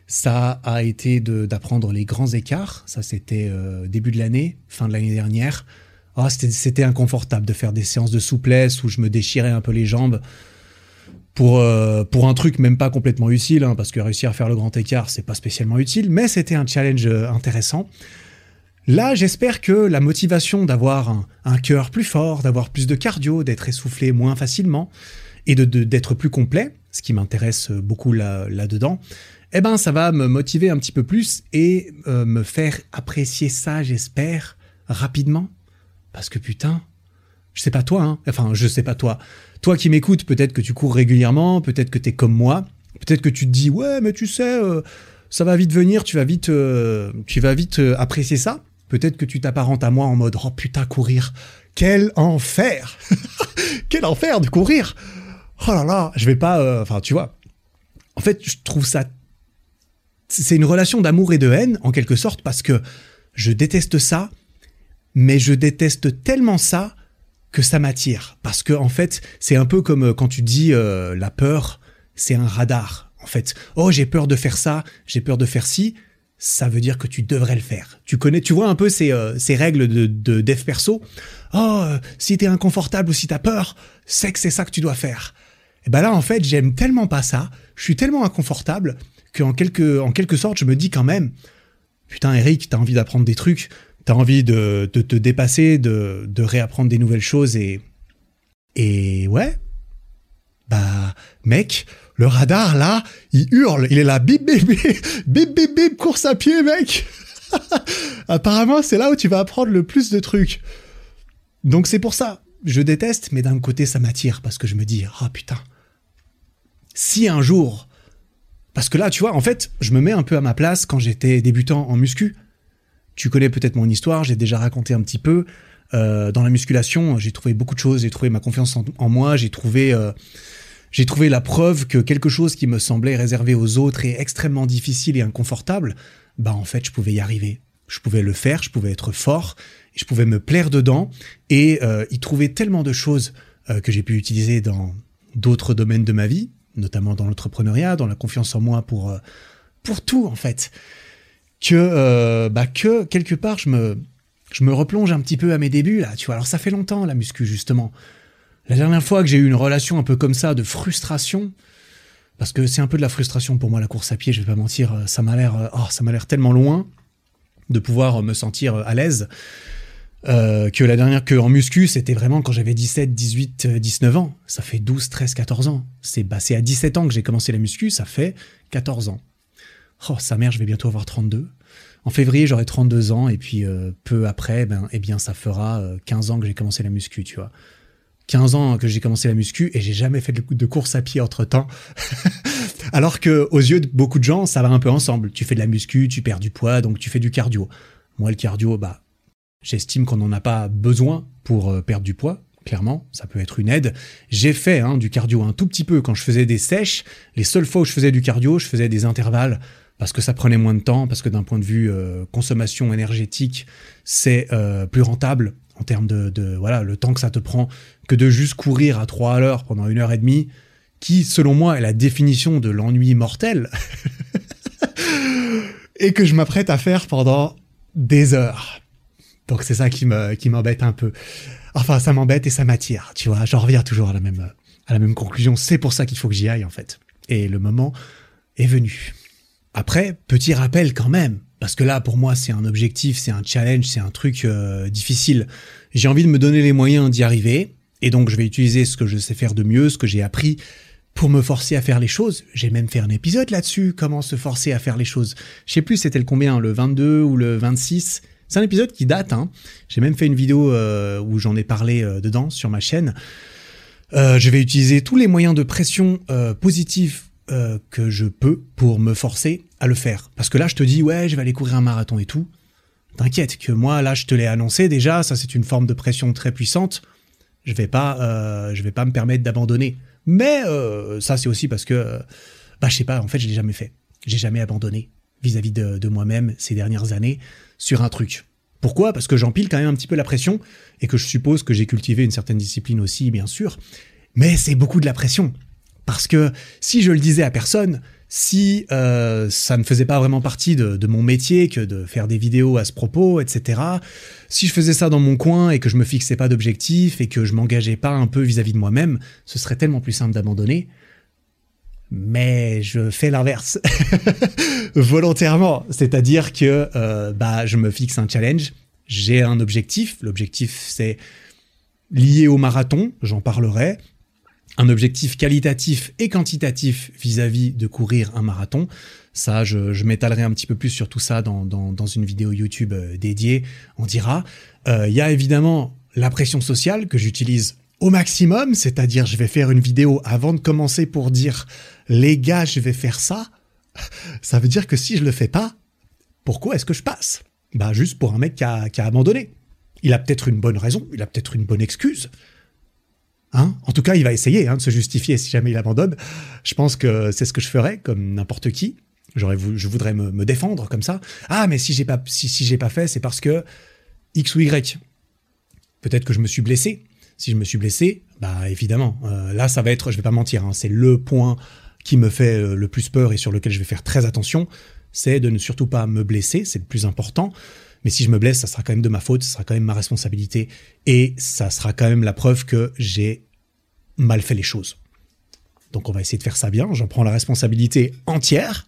ça a été d'apprendre les grands écarts. Ça, c'était euh, début de l'année, fin de l'année dernière. Oh, c'était inconfortable de faire des séances de souplesse où je me déchirais un peu les jambes. pour, euh, pour un truc même pas complètement utile, hein, parce que réussir à faire le grand écart, c'est pas spécialement utile, mais c'était un challenge intéressant. Là, j'espère que la motivation d'avoir un, cœur plus fort, d'avoir plus de cardio, d'être essoufflé moins facilement et d'être plus complet, ce qui m'intéresse beaucoup là, là-dedans, eh ben, ça va me motiver un petit peu plus et euh, me faire apprécier ça, j'espère, rapidement. Parce que putain, je sais pas toi, hein. enfin, je sais pas toi. Toi qui m'écoutes, peut-être que tu cours régulièrement, peut-être que tu es comme moi, peut-être que tu te dis, ouais, mais tu sais, euh, ça va vite venir, tu vas vite, euh, tu vas vite apprécier ça. Peut-être que tu t'apparentes à moi en mode oh putain courir, quel enfer, quel enfer de courir. Oh là là, je vais pas, euh, enfin tu vois. En fait, je trouve ça, c'est une relation d'amour et de haine en quelque sorte parce que je déteste ça, mais je déteste tellement ça que ça m'attire parce que en fait c'est un peu comme euh, quand tu dis euh, la peur, c'est un radar. En fait, oh j'ai peur de faire ça, j'ai peur de faire ci ça veut dire que tu devrais le faire. Tu connais, tu vois un peu ces, euh, règles de, de dev perso. Oh, euh, si t'es inconfortable ou si t'as peur, c'est que c'est ça que tu dois faire. Et ben là, en fait, j'aime tellement pas ça, je suis tellement inconfortable qu'en quelque, en quelque sorte, je me dis quand même, putain, Eric, t'as envie d'apprendre des trucs, t'as envie de, te dépasser, de réapprendre des nouvelles choses et, et ouais, bah, mec, le radar, là, il hurle. Il est là, bip, bip, bip, bip, bip, course à pied, mec. Apparemment, c'est là où tu vas apprendre le plus de trucs. Donc c'est pour ça. Je déteste, mais d'un côté, ça m'attire parce que je me dis, ah oh, putain. Si un jour. Parce que là, tu vois, en fait, je me mets un peu à ma place quand j'étais débutant en muscu. Tu connais peut-être mon histoire, j'ai déjà raconté un petit peu. Euh, dans la musculation, j'ai trouvé beaucoup de choses, j'ai trouvé ma confiance en, moi, j'ai trouvé euh, j'ai trouvé la preuve que quelque chose qui me semblait réservé aux autres et extrêmement difficile et inconfortable, bah en fait je pouvais y arriver. Je pouvais le faire, je pouvais être fort, je pouvais me plaire dedans et euh, y trouver tellement de choses euh, que j'ai pu utiliser dans d'autres domaines de ma vie, notamment dans l'entrepreneuriat, dans la confiance en moi pour euh, pour tout en fait, que bah que quelque part je me je me replonge un petit peu à mes débuts là, tu vois. Alors ça fait longtemps la muscu justement. La dernière fois que j'ai eu une relation un peu comme ça de frustration, parce que c'est un peu de la frustration pour moi la course à pied, je vais pas mentir, euh, ça m'a l'air, euh, oh, ça m'a l'air tellement loin de pouvoir me sentir à l'aise. Euh, que la dernière que en muscu, c'était vraiment quand j'avais 17, 18, 19 ans. Ça fait 12, 13, 14 ans. C'est bah, à 17 ans que j'ai commencé la muscu, ça fait 14 ans. Oh, sa mère, je vais bientôt avoir 32. En février, j'aurai 32 ans et puis peu après, ben, eh bien, ça fera 15 ans que j'ai commencé la muscu, tu vois. 15 ans que j'ai commencé la muscu et j'ai jamais fait de course à pied entre temps. Alors que aux yeux de beaucoup de gens, ça va un peu ensemble. Tu fais de la muscu, tu perds du poids, donc tu fais du cardio. Moi, le cardio, bah, j'estime qu'on n'en a pas besoin pour euh, perdre du poids. Clairement, ça peut être une aide. J'ai fait hein, du cardio un tout petit peu quand je faisais des sèches. Les seules fois où je faisais du cardio, je faisais des intervalles parce que ça prenait moins de temps, parce que d'un point de vue euh, consommation énergétique, c'est euh, plus rentable en termes de, voilà le temps que ça te prend que de juste courir à 3 à l'heure pendant une heure et demie, qui selon moi est la définition de l'ennui mortel, et que je m'apprête à faire pendant des heures. Donc c'est ça qui me qui m'embête un peu. Enfin ça m'embête et ça m'attire, tu vois. J'en reviens toujours à la même à la même conclusion. C'est pour ça qu'il faut que j'y aille en fait. Et le moment est venu. Après, petit rappel quand même, parce que là, pour moi, c'est un objectif, c'est un challenge, c'est un truc euh, difficile. J'ai envie de me donner les moyens d'y arriver, et donc je vais utiliser ce que je sais faire de mieux, ce que j'ai appris, pour me forcer à faire les choses. J'ai même fait un épisode là-dessus, comment se forcer à faire les choses. Je sais plus c'était le combien, le 22 ou le 26. C'est un épisode qui date, hein. J'ai même fait une vidéo euh, où j'en ai parlé euh, dedans sur ma chaîne. je vais utiliser tous les moyens de pression positifs que je peux pour me forcer à le faire. Parce que là, je te dis, ouais, je vais aller courir un marathon et tout. T'inquiète que moi, là, je te l'ai annoncé déjà, ça c'est une forme de pression très puissante. Je vais pas, euh, je vais pas me permettre d'abandonner. Mais euh, ça, c'est aussi parce que, bah, je sais pas, en fait, je l'ai jamais fait. J'ai jamais abandonné vis-à-vis de, de moi-même ces dernières années sur un truc. Pourquoi? Parce que j'empile quand même un petit peu la pression et que je suppose que j'ai cultivé une certaine discipline aussi, bien sûr. Mais c'est beaucoup de la pression. Parce que si je le disais à personne, si euh, ça ne faisait pas vraiment partie de, mon métier que de faire des vidéos à ce propos, etc., si je faisais ça dans mon coin et que je me fixais pas d'objectif et que je m'engageais pas un peu vis-à-vis de moi-même, ce serait tellement plus simple d'abandonner. mais je fais l'inverse volontairement. C'est-à-dire que euh, bah, je me fixe un challenge, j'ai un objectif. L'objectif, c'est lié au marathon, j'en parlerai. Un objectif qualitatif et quantitatif vis-à-vis de courir un marathon. Ça, je, m'étalerai un petit peu plus sur tout ça dans, une vidéo YouTube euh, dédiée, on dira. Euh, il y a évidemment la pression sociale que j'utilise au maximum, c'est-à-dire je vais faire une vidéo avant de commencer pour dire les gars, je vais faire ça. Ça veut dire que si je le fais pas, pourquoi est-ce que je passe? Bah juste pour un mec qui a abandonné. Il a peut-être une bonne raison, il a peut-être une bonne excuse. Hein? En tout cas, il va essayer hein, de se justifier si jamais il abandonne. Je pense que c'est ce que je ferais, comme n'importe qui. J'aurais, je voudrais me, défendre comme ça. Ah, mais si j'ai pas, si, j'ai pas fait, c'est parce que X ou Y. Peut-être que je me suis blessé. Si je me suis blessé, bah évidemment, euh, là ça va être, je vais pas mentir, hein, c'est le point qui me fait euh, le plus peur et sur lequel je vais faire très attention, c'est de ne surtout pas me blesser, c'est le plus important. Mais si je me blesse, ça sera quand même de ma faute, ça sera quand même ma responsabilité et ça sera quand même la preuve que j'ai mal fait les choses. Donc on va essayer de faire ça bien, j'en prends la responsabilité entière,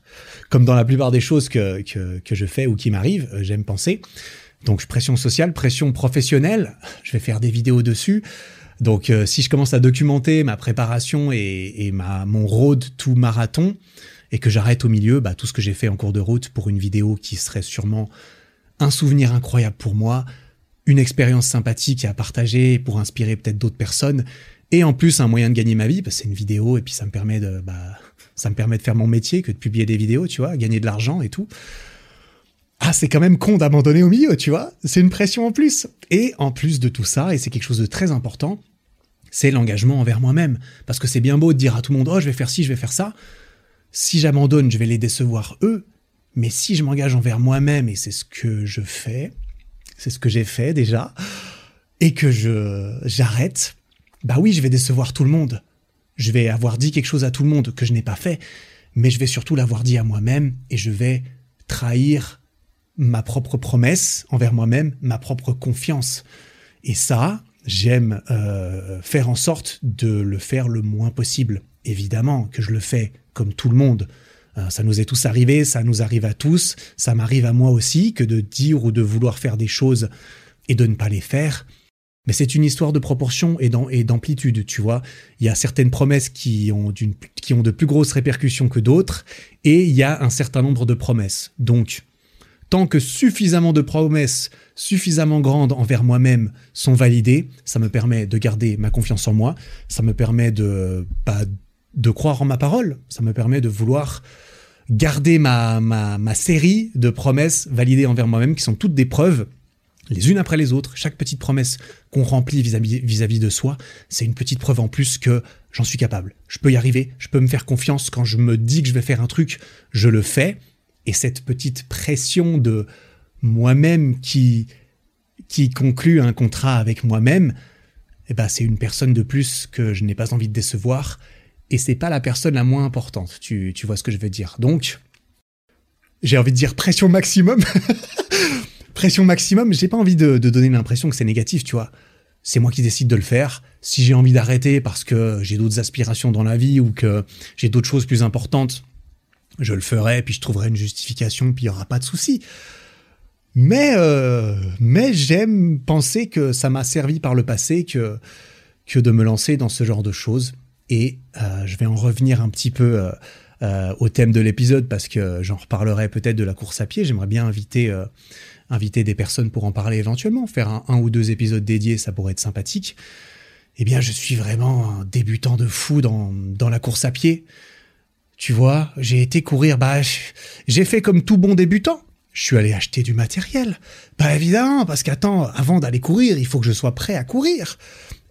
comme dans la plupart des choses que, que, je fais ou qui m'arrivent, euh, j'aime penser. Donc pression sociale, pression professionnelle, je vais faire des vidéos dessus. Donc euh, si je commence à documenter ma préparation et, ma, mon road to marathon et que j'arrête au milieu, bah, tout ce que j'ai fait en cours de route pour une vidéo qui serait sûrement un souvenir incroyable pour moi, une expérience sympathique à partager pour inspirer peut-être d'autres personnes et en plus un moyen de gagner ma vie parce que c'est une vidéo et puis ça me permet de bah, ça me permet de faire mon métier que de publier des vidéos, tu vois, gagner de l'argent et tout ah, c'est quand même con d'abandonner au milieu, tu vois. C'est une pression en plus. Et en plus de tout ça, et c'est quelque chose de très important, c'est l'engagement envers moi-même. Parce que c'est bien beau de dire à tout le monde, oh, je vais faire ci, je vais faire ça. Si j'abandonne, je vais les décevoir eux. Mais si je m'engage envers moi-même, et c'est ce que je fais, c'est ce que j'ai fait déjà, et que je j'arrête, bah oui, je vais décevoir tout le monde. Je vais avoir dit quelque chose à tout le monde que je n'ai pas fait, mais je vais surtout l'avoir dit à moi-même, et je vais trahir ma propre promesse envers moi-même, ma propre confiance. Et ça, j'aime euh, faire en sorte de le faire le moins possible. Évidemment que je le fais comme tout le monde. Euh, ça nous est tous arrivé, ça nous arrive à tous, ça m'arrive à moi aussi que de dire ou de vouloir faire des choses et de ne pas les faire. Mais c'est une histoire de proportion et d'amplitude, tu vois. Il y a certaines promesses qui ont, de plus grosses répercussions que d'autres, et il y a un certain nombre de promesses. Donc, tant que suffisamment de promesses suffisamment grandes envers moi-même sont validées, ça me permet de garder ma confiance en moi, ça me permet de, de croire en ma parole, ça me permet de vouloir garder ma, ma, ma série de promesses validées envers moi-même, qui sont toutes des preuves, les unes après les autres. Chaque petite promesse qu'on remplit vis-à-vis vis -vis de soi, c'est une petite preuve en plus que j'en suis capable. Je peux y arriver, je peux me faire confiance quand je me dis que je vais faire un truc, je le fais. Et cette petite pression de moi-même qui, qui conclut un contrat avec moi-même, eh ben, c'est une personne de plus que je n'ai pas envie de décevoir. Et c'est pas la personne la moins importante. Tu, tu vois ce que je veux dire. Donc, j'ai envie de dire pression maximum. pression maximum. J'ai pas envie de, donner l'impression que c'est négatif, tu vois. C'est moi qui décide de le faire. Si j'ai envie d'arrêter parce que j'ai d'autres aspirations dans la vie ou que j'ai d'autres choses plus importantes, je le ferai, puis je trouverai une justification, puis il n'y aura pas de souci. Mais, euh, mais j'aime penser que ça m'a servi par le passé que, que de me lancer dans ce genre de choses. Et euh, je vais en revenir un petit peu euh, au thème de l'épisode parce que j'en reparlerai peut-être de la course à pied. J'aimerais bien inviter, inviter des personnes pour en parler éventuellement, faire un, ou deux épisodes dédiés, ça pourrait être sympathique. Eh bien, je suis vraiment un débutant de fou dans, dans la course à pied. Tu vois, j'ai été courir, bah, j'ai fait comme tout bon débutant. Je suis allé acheter du matériel. Bah évidemment, parce qu'attends, avant d'aller courir, il faut que je sois prêt à courir.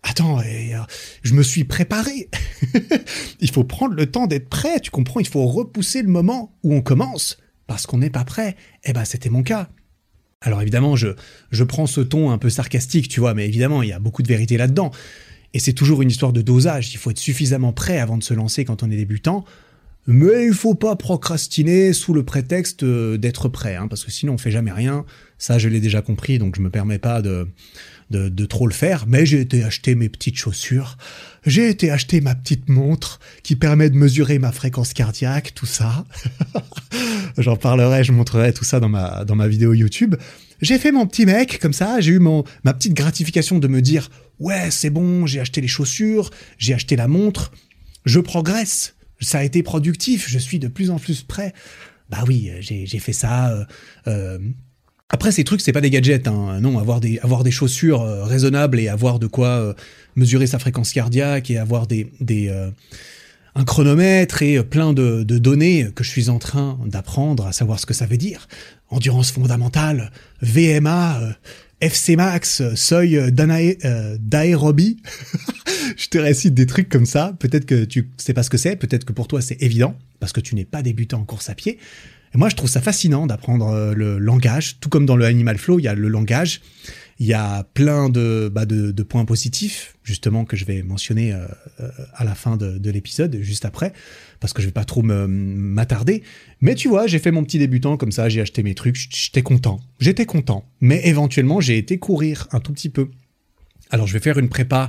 Attends, euh, je me suis préparé. il faut prendre le temps d'être prêt, tu comprends? Il faut repousser le moment où on commence, parce qu'on n'est pas prêt. Eh ben, c'était mon cas. Alors évidemment, je, prends ce ton un peu sarcastique, tu vois, mais évidemment, il y a beaucoup de vérité là-dedans. Et c'est toujours une histoire de dosage. Il faut être suffisamment prêt avant de se lancer quand on est débutant Mais il faut pas procrastiner sous le prétexte d'être prêt, hein, parce que sinon on fait jamais rien. Ça, je l'ai déjà compris, donc je me permets pas de, de, trop le faire. Mais j'ai été acheter mes petites chaussures, j'ai été acheter ma petite montre qui permet de mesurer ma fréquence cardiaque, tout ça. J'en parlerai, je montrerai tout ça dans ma dans ma vidéo YouTube. J'ai fait mon petit mec comme ça, j'ai eu mon ma petite gratification de me dire ouais c'est bon, j'ai acheté les chaussures, j'ai acheté la montre, je progresse, ça a été productif, je suis de plus en plus prêt. Bah oui, j'ai fait ça. Euh, euh, après, ces trucs, c'est pas des gadgets. Hein. Non, avoir des, avoir des chaussures euh, raisonnables et avoir de quoi mesurer sa fréquence cardiaque et avoir des, des un chronomètre et plein de, de, données que je suis en train d'apprendre à savoir ce que ça veut dire. Endurance fondamentale, VMA, FC Max, seuil d'aérobie. je te récite des trucs comme ça. Peut-être que tu sais pas ce que c'est, peut-être que pour toi c'est évident, parce que tu n'es pas débutant en course à pied. Et moi, je trouve ça fascinant d'apprendre euh, le langage. Tout comme dans le Animal Flow, il y a le langage. Il y a plein de, bah points positifs, justement, que je vais mentionner euh, euh, à la fin de, de l'épisode, juste après, parce que je vais pas trop m'attarder. Mais tu vois, j'ai fait mon petit débutant comme ça, j'ai acheté mes trucs, j'étais content. J'étais content. Mais éventuellement, j'ai été courir un tout petit peu. Alors, je vais faire une prépa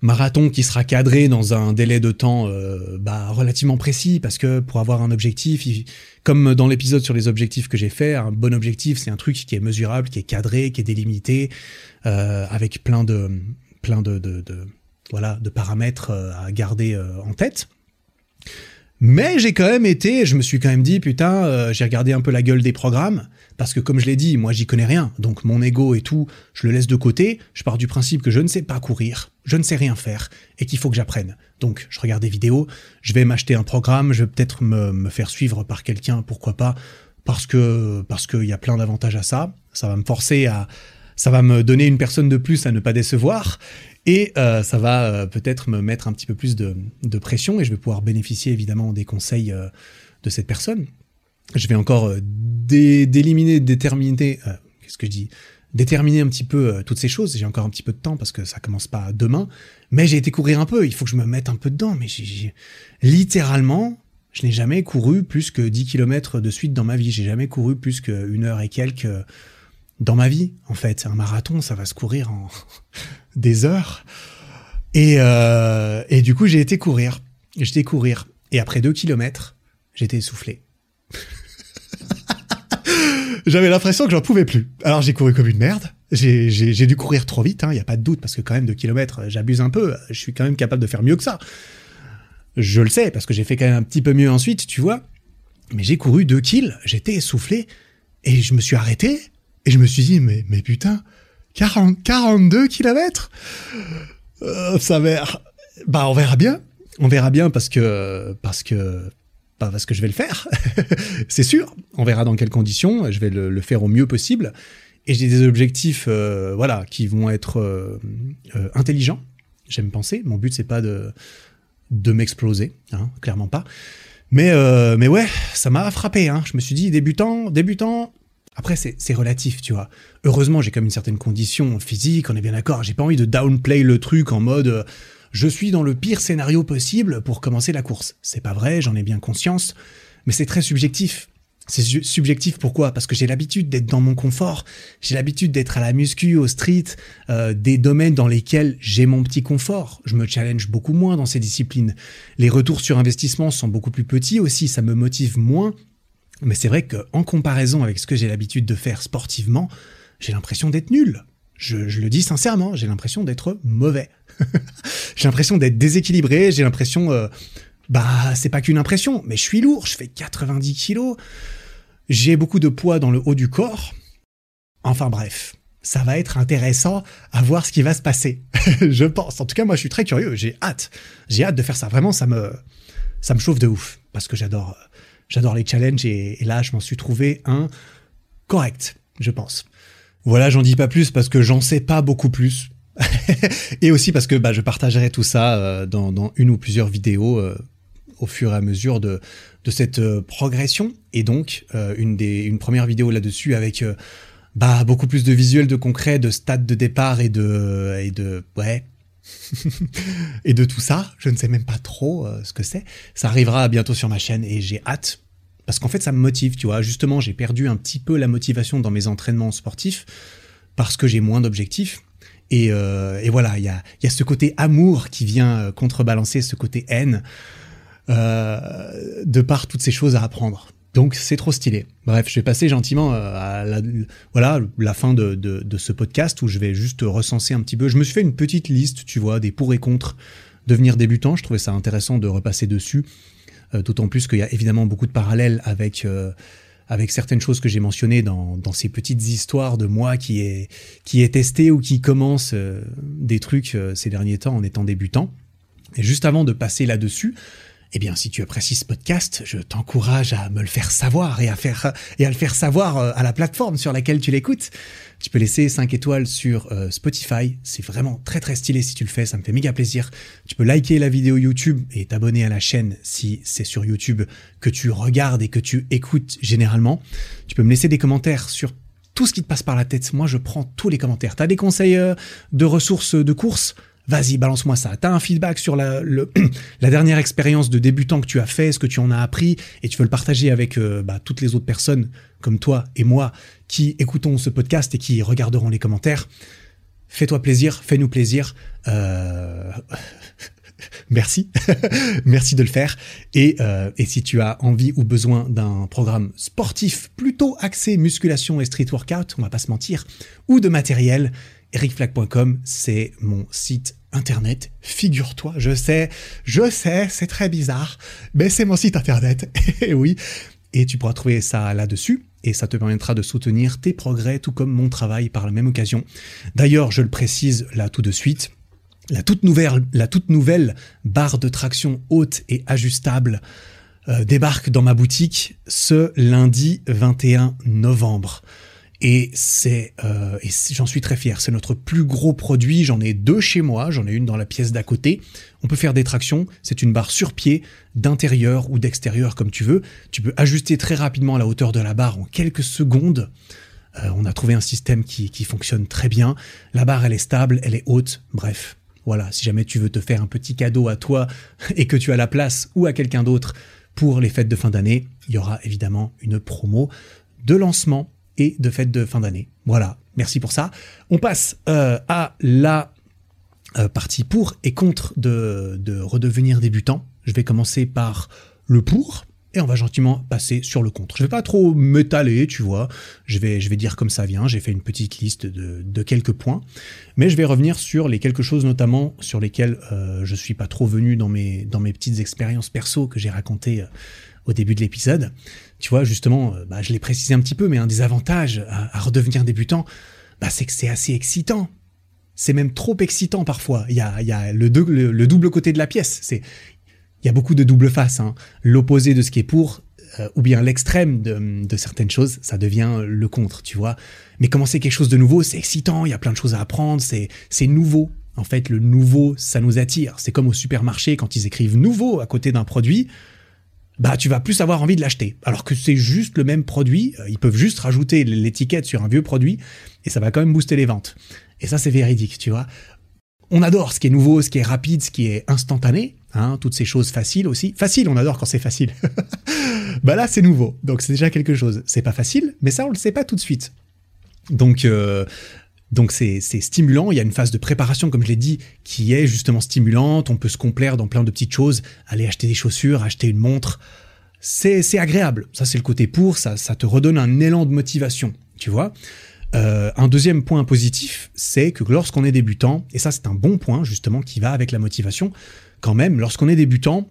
marathon qui sera cadré dans un délai de temps euh, bah, relativement précis parce que pour avoir un objectif, comme dans l'épisode sur les objectifs que j'ai fait, un bon objectif c'est un truc qui est mesurable, qui est cadré, qui est délimité, euh, avec plein de plein de, de, voilà de paramètres euh, à garder en tête. Mais j'ai quand même été, je me suis quand même dit, putain, euh, j'ai regardé un peu la gueule des programmes, parce que comme je l'ai dit, moi j'y connais rien, donc mon ego et tout, je le laisse de côté, je pars du principe que je ne sais pas courir, je ne sais rien faire, et qu'il faut que j'apprenne. Donc je regarde des vidéos, je vais m'acheter un programme, je vais peut-être me, me faire suivre par quelqu'un, pourquoi pas, parce que parce qu'il y a plein d'avantages à ça, ça va me forcer à, ça va me donner une personne de plus à ne pas décevoir. Et euh, ça va euh, peut-être me mettre un petit peu plus de, pression et je vais pouvoir bénéficier évidemment des conseils euh, de cette personne. Je vais encore d'éliminer, déterminer, qu'est-ce que je dis déterminer un petit peu toutes ces choses. J'ai encore un petit peu de temps parce que ça commence pas demain. Mais j'ai été courir un peu. Il faut que je me mette un peu dedans. Mais littéralement, je n'ai jamais couru plus que 10 km de suite dans ma vie. J'ai jamais couru plus qu'une heure et quelques dans ma vie, en fait. Un marathon, ça va se courir en des heures. Et, euh, et du coup, j'ai été courir. J'étais courir. Et après deux kilomètres, j'étais essoufflé. J'avais l'impression que j'en pouvais plus. Alors j'ai couru comme une merde. J'ai dû courir trop vite, il hein, n'y a pas de doute, parce que quand même deux kilomètres, j'abuse un peu. Je suis quand même capable de faire mieux que ça. Je le sais, parce que j'ai fait quand même un petit peu mieux ensuite, tu vois. Mais j'ai couru deux kills, j'étais essoufflé, et je me suis arrêté, et je me suis dit, mais, mais putain, 40, 42 kilomètres euh, Ça va... Bah, on verra bien. On verra bien parce que... Parce que pas parce que je vais le faire, c'est sûr. On verra dans quelles conditions. Je vais le, faire au mieux possible. Et j'ai des objectifs, euh, voilà, qui vont être euh, intelligents. J'aime penser. Mon but c'est pas de de m'exploser, hein, clairement pas. Mais mais ouais, ça m'a frappé. Hein. Je me suis dit débutant, débutant, après, c'est relatif, tu vois. Heureusement, j'ai comme une certaine condition physique, on est bien d'accord. J'ai pas envie de downplay le truc en mode euh, je suis dans le pire scénario possible pour commencer la course. C'est pas vrai, j'en ai bien conscience, mais c'est très subjectif. C'est subjectif pourquoi? Parce que j'ai l'habitude d'être dans mon confort, j'ai l'habitude d'être à la muscu, au street, euh, des domaines dans lesquels j'ai mon petit confort. Je me challenge beaucoup moins dans ces disciplines. Les retours sur investissement sont beaucoup plus petits aussi, ça me motive moins mais c'est vrai qu'en comparaison avec ce que j'ai l'habitude de faire sportivement, j'ai l'impression d'être nul. Je, le dis sincèrement, j'ai l'impression d'être mauvais. j'ai l'impression d'être déséquilibré, j'ai l'impression... Euh, bah, c'est pas qu'une impression, mais je suis lourd, je fais 90 kilos, j'ai beaucoup de poids dans le haut du corps. Enfin bref, ça va être intéressant à voir ce qui va se passer. je pense. En tout cas, moi, je suis très curieux. J'ai hâte. J'ai hâte de faire ça. Vraiment, ça me, ça me chauffe de ouf parce que j'adore, J'adore les challenges et, là, je m'en suis trouvé un correct, je pense. Voilà, j'en dis pas plus parce que j'en sais pas beaucoup plus. et aussi parce que bah, je partagerai tout ça euh, dans, une ou plusieurs vidéos euh, au fur et à mesure de, de cette euh, progression. Et donc, une, des, une première vidéo là-dessus avec bah, beaucoup plus de visuels, de concret, de stade de départ et de, et de, ouais, et de tout ça, je ne sais même pas trop euh, ce que c'est. Ça arrivera bientôt sur ma chaîne et j'ai hâte parce qu'en fait ça me motive, tu vois. Justement, j'ai perdu un petit peu la motivation dans mes entraînements sportifs parce que j'ai moins d'objectifs. Et, euh, voilà, il y a, ce côté amour qui vient euh, contrebalancer ce côté haine de par toutes ces choses à apprendre. Donc c'est trop stylé. Bref, je vais passer gentiment euh, à la, voilà, la fin de, de, ce podcast où je vais juste recenser un petit peu. Je me suis fait une petite liste, tu vois, des pour et contre devenir débutant. Je trouvais ça intéressant de repasser dessus. Euh, D'autant plus qu'il y a évidemment beaucoup de parallèles avec, euh, avec certaines choses que j'ai mentionnées dans, dans, ces petites histoires de moi qui est, qui est testé ou qui commence des trucs ces derniers temps en étant débutant. Et juste avant de passer là-dessus, eh bien, si tu apprécies ce podcast, je t'encourage à me le faire savoir et à faire et à le faire savoir euh, à la plateforme sur laquelle tu l'écoutes. Tu peux laisser 5 étoiles sur euh, Spotify, c'est vraiment très très stylé si tu le fais, ça me fait méga plaisir. Tu peux liker la vidéo YouTube et t'abonner à la chaîne si c'est sur YouTube que tu regardes et que tu écoutes généralement. Tu peux me laisser des commentaires sur tout ce qui te passe par la tête. Moi, je prends tous les commentaires. T'as des conseils euh, de ressources de course Vas-y, balance-moi ça. T'as un feedback sur la, la dernière expérience de débutant que tu as fait, ce que tu en as appris, et tu veux le partager avec euh, bah, toutes les autres personnes comme toi et moi qui écoutons ce podcast et qui regarderont les commentaires. Fais-toi plaisir, fais-nous plaisir. Euh... Merci, merci de le faire. Et, euh, et, si tu as envie ou besoin d'un programme sportif plutôt axé musculation et street workout, on va pas se mentir, ou de matériel, ericflag.com, c'est mon site internet. Figure-toi, je sais, je sais, c'est très bizarre, mais c'est mon site internet. et oui, et tu pourras trouver ça là-dessus. Et ça te permettra de soutenir tes progrès, tout comme mon travail par la même occasion. D'ailleurs, je le précise là tout de suite, la toute nouvelle, la toute nouvelle barre de traction haute et ajustable euh, débarque dans ma boutique ce lundi 21 novembre. Et c'est, euh, et j'en suis très fier. C'est notre plus gros produit. J'en ai deux chez moi. J'en ai une dans la pièce d'à côté. On peut faire des tractions. C'est une barre sur pied, d'intérieur ou d'extérieur comme tu veux. Tu peux ajuster très rapidement la hauteur de la barre en quelques secondes. Euh, on a trouvé un système qui, qui fonctionne très bien. La barre, elle est stable, elle est haute. Bref, voilà. Si jamais tu veux te faire un petit cadeau à toi et que tu as la place ou à quelqu'un d'autre pour les fêtes de fin d'année, il y aura évidemment une promo de lancement et de fête de fin d'année. Voilà, merci pour ça. On passe euh, à la euh, partie pour et contre de, de redevenir débutant. Je vais commencer par le pour et on va gentiment passer sur le contre. Je vais pas trop m'étaler, tu vois. Je vais, je vais dire comme ça vient. J'ai fait une petite liste de, de, quelques points, mais je vais revenir sur les quelque choses notamment sur lesquels euh, je suis pas trop venu dans mes dans mes petites expériences perso que j'ai racontées au début de l'épisode. Tu vois, justement, euh, bah, je l'ai précisé un petit peu, mais un des avantages à, redevenir débutant, bah, c'est que c'est assez excitant. C'est même trop excitant parfois. Il y a, le, le, double côté de la pièce. C'est, il y a beaucoup de double face. Hein. L'opposé de ce qui est pour, euh, ou bien l'extrême de, certaines choses, ça devient le contre, tu vois. Mais commencer quelque chose de nouveau, c'est excitant. Il y a plein de choses à apprendre. C'est nouveau. En fait, le nouveau, ça nous attire. C'est comme au supermarché quand ils écrivent nouveau à côté d'un produit bah tu vas plus avoir envie de l'acheter. Alors que c'est juste le même produit, euh, ils peuvent juste rajouter l'étiquette sur un vieux produit et ça va quand même booster les ventes. Et ça c'est véridique, tu vois. On adore ce qui est nouveau, ce qui est rapide, ce qui est instantané, hein, toutes ces choses faciles aussi. Facile, on adore quand c'est facile. bah là c'est nouveau, donc c'est déjà quelque chose. C'est pas facile, mais ça on le sait pas tout de suite. Donc euh, donc c'est stimulant, il y a une phase de préparation, comme je l'ai dit, qui est justement stimulante, on peut se complaire dans plein de petites choses, aller acheter des chaussures, acheter une montre, c'est agréable, ça c'est le côté pour, ça, ça te redonne un élan de motivation, tu vois? Euh, un deuxième point positif, c'est que lorsqu'on est débutant, et ça c'est un bon point justement qui va avec la motivation, quand même, lorsqu'on est débutant,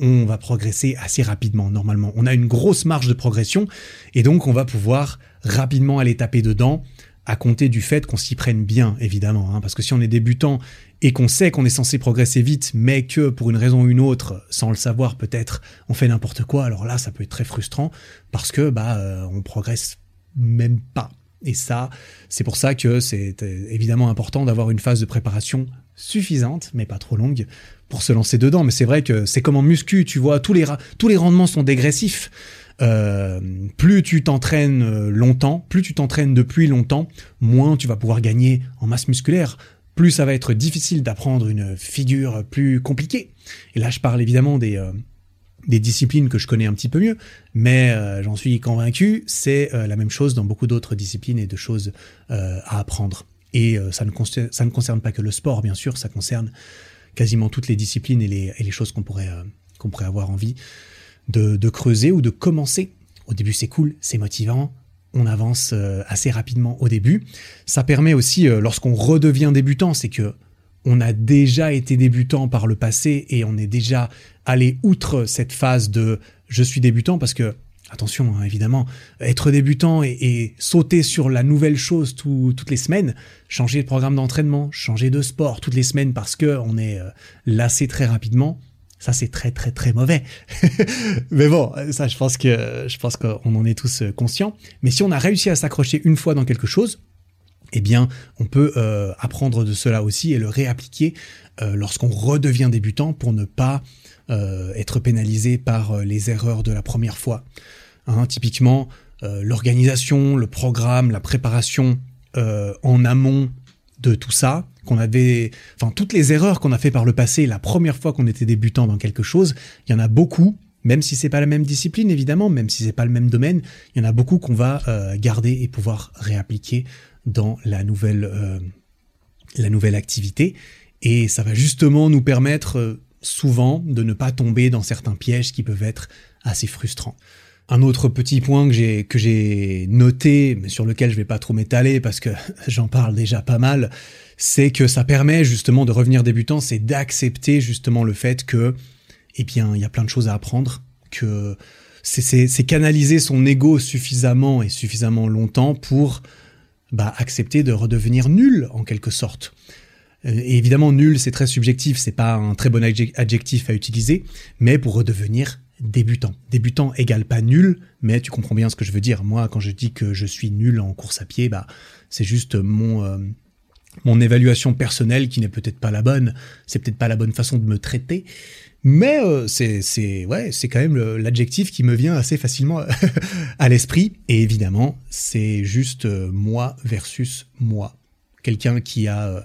on va progresser assez rapidement normalement. On a une grosse marge de progression et donc on va pouvoir rapidement aller taper dedans à compter du fait qu'on s'y prenne bien, évidemment. Hein, parce que si on est débutant et qu'on sait qu'on est censé progresser vite, mais que pour une raison ou une autre, sans le savoir peut-être, on fait n'importe quoi, alors là, ça peut être très frustrant parce que bah euh, on progresse même pas. Et ça, c'est pour ça que c'est euh, évidemment important d'avoir une phase de préparation suffisante, mais pas trop longue, pour se lancer dedans. Mais c'est vrai que c'est comme en muscu, tu vois, tous les, tous les rendements sont dégressifs. Euh, plus tu t'entraînes euh, longtemps, plus tu t'entraînes depuis longtemps, moins tu vas pouvoir gagner en masse musculaire. plus ça va être difficile d'apprendre une figure plus compliquée. Et là, je parle évidemment des, euh, disciplines que je connais un petit peu mieux, mais j'en suis convaincu, c'est la même chose dans beaucoup d'autres disciplines et de choses à apprendre. Et ça, ne concerne pas que le sport, bien sûr, ça concerne quasiment toutes les disciplines et les, et les choses qu'on pourrait, qu'on pourrait avoir envie de, creuser ou de commencer. Au début, c'est cool, c'est motivant, on avance euh, assez rapidement au début. Ça permet aussi, euh, lorsqu'on redevient débutant, c'est que on a déjà été débutant par le passé et on est déjà allé outre cette phase de je suis débutant parce que attention, hein, évidemment, être débutant et, sauter sur la nouvelle chose toutes les semaines, changer de programme d'entraînement, changer de sport toutes les semaines parce que on est euh, lassé très rapidement, ça, c'est très, très, très mauvais. Mais bon, ça, je pense que, je pense qu'on en est tous euh, conscients. Mais si on a réussi à s'accrocher une fois dans quelque chose, eh bien, on peut euh, apprendre de cela aussi et le réappliquer euh, lorsqu'on redevient débutant pour ne pas être pénalisé par les erreurs de la première fois. Hein, typiquement, l'organisation, le programme, la préparation en amont de tout ça, qu'on avait, enfin toutes les erreurs qu'on a fait par le passé, la première fois qu'on était débutant dans quelque chose, il y en a beaucoup, même si c'est pas la même discipline évidemment, même si c'est pas le même domaine, il y en a beaucoup qu'on va euh, garder et pouvoir réappliquer dans la nouvelle, euh, la nouvelle activité, et ça va justement nous permettre euh, souvent de ne pas tomber dans certains pièges qui peuvent être assez frustrants. Un autre petit point que j'ai que j'ai noté, mais sur lequel je vais pas trop m'étaler parce que j'en parle déjà pas mal, c'est que ça permet justement de revenir débutant, c'est d'accepter justement le fait que, eh bien, il y a plein de choses à apprendre, que c'est canaliser son ego suffisamment et suffisamment longtemps pour bah, accepter de redevenir nul en quelque sorte. Euh, et évidemment, nul, c'est très subjectif, c'est pas un très bon adjectif à utiliser, mais pour redevenir débutant. Débutant égale pas nul, mais tu comprends bien ce que je veux dire. Moi, quand je dis que je suis nul en course à pied, bah, c'est juste mon, euh, mon évaluation personnelle qui n'est peut-être pas la bonne, c'est peut-être pas la bonne façon de me traiter, mais euh, c'est ouais, c'est quand même l'adjectif qui me vient assez facilement à l'esprit. Et évidemment, c'est juste euh, moi versus moi. Quelqu'un qui a euh,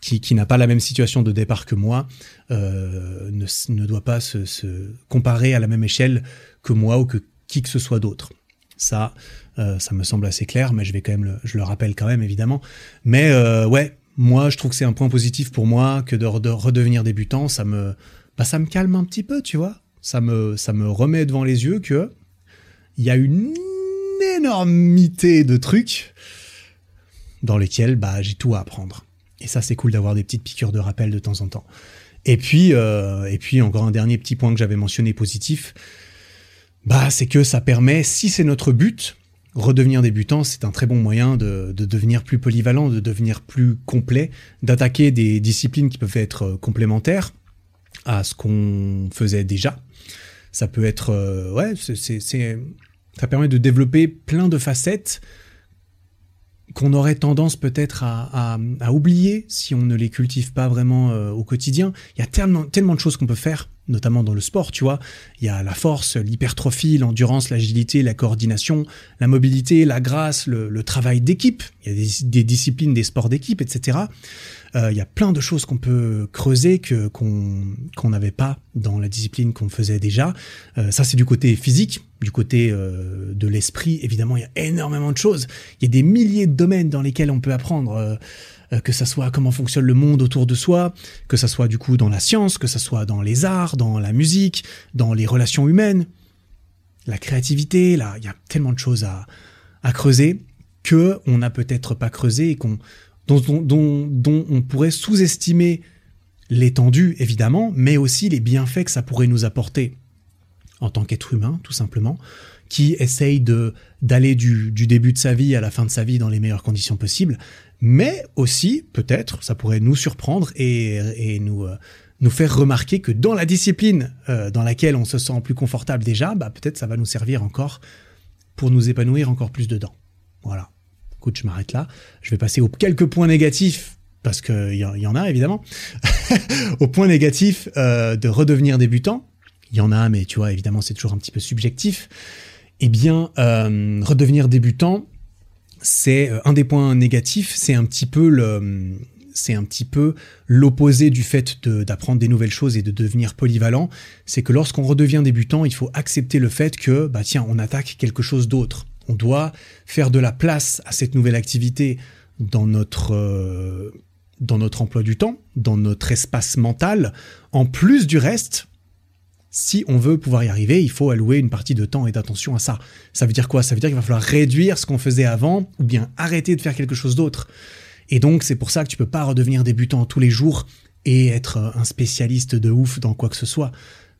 qui, qui n'a pas la même situation de départ que moi ne, ne doit pas se, se comparer à la même échelle que moi ou que qui que ce soit d'autre. Ça, euh, ça me semble assez clair, mais je vais quand même, le, je le rappelle quand même évidemment. Mais euh, ouais, moi je trouve que c'est un point positif pour moi que de, redevenir débutant, ça me, bah, ça me calme un petit peu, tu vois. Ça me, ça me remet devant les yeux que il y a une énormité de trucs dans lesquels bah, j'ai tout à apprendre. Et ça, c'est cool d'avoir des petites piqûres de rappel de temps en temps. Et puis, euh, et puis encore un dernier petit point que j'avais mentionné positif, bah, c'est que ça permet, si c'est notre but, redevenir débutant, c'est un très bon moyen de, devenir plus polyvalent, de devenir plus complet, d'attaquer des disciplines qui peuvent être euh, complémentaires à ce qu'on faisait déjà. Ça peut être, euh, ouais, c'est, ça permet de développer plein de facettes qu'on aurait tendance peut-être à, oublier si on ne les cultive pas vraiment euh, au quotidien. Il y a tellement, tellement de choses qu'on peut faire notamment dans le sport, tu vois. Il y a la force, l'hypertrophie, l'endurance, l'agilité, la coordination, la mobilité, la grâce, le, travail d'équipe. Il y a des, disciplines, des sports d'équipe, etc. Euh, il y a plein de choses qu'on peut creuser que qu'on n'avait pas dans la discipline qu'on faisait déjà. Euh, ça, c'est du côté physique, du côté euh, de l'esprit. Évidemment, il y a énormément de choses. Il y a des milliers de domaines dans lesquels on peut apprendre. Que ça soit comment fonctionne le monde autour de soi, que ça soit du coup dans la science, que ça soit dans les arts, dans la musique, dans les relations humaines, la créativité, là, il y a tellement de choses à, à creuser que on n'a peut-être pas creusé et qu'on dont, dont, on pourrait sous-estimer l'étendue, évidemment, mais aussi les bienfaits que ça pourrait nous apporter en tant qu'être humain, tout simplement, qui essaye de d'aller du, du, début de sa vie à la fin de sa vie dans les meilleures conditions possibles, mais aussi, peut-être, ça pourrait nous surprendre et, nous, euh, nous faire remarquer que dans la discipline euh, dans laquelle on se sent plus confortable déjà, bah, peut-être ça va nous servir encore pour nous épanouir encore plus dedans. Voilà. Écoute, je m'arrête là. Je vais passer aux quelques points négatifs, parce qu'il y, y, en a évidemment, aux points négatifs euh, de redevenir débutant. Il y en a, mais tu vois, évidemment, c'est toujours un petit peu subjectif. Eh bien, redevenir débutant, c'est euh, un des points négatifs, c'est un petit peu le c'est un petit peu l'opposé du fait d'apprendre des nouvelles choses et de devenir polyvalent. C'est que lorsqu'on redevient débutant, il faut accepter le fait que, bah tiens, on attaque quelque chose d'autre. On doit faire de la place à cette nouvelle activité dans notre, euh, dans notre emploi du temps, dans notre espace mental, en plus du reste. Si on veut pouvoir y arriver, il faut allouer une partie de temps et d'attention à ça. Ça veut dire quoi? Ça veut dire qu'il va falloir réduire ce qu'on faisait avant ou bien arrêter de faire quelque chose d'autre. Et donc c'est pour ça que tu peux pas redevenir débutant tous les jours et être un spécialiste de ouf dans quoi que ce soit.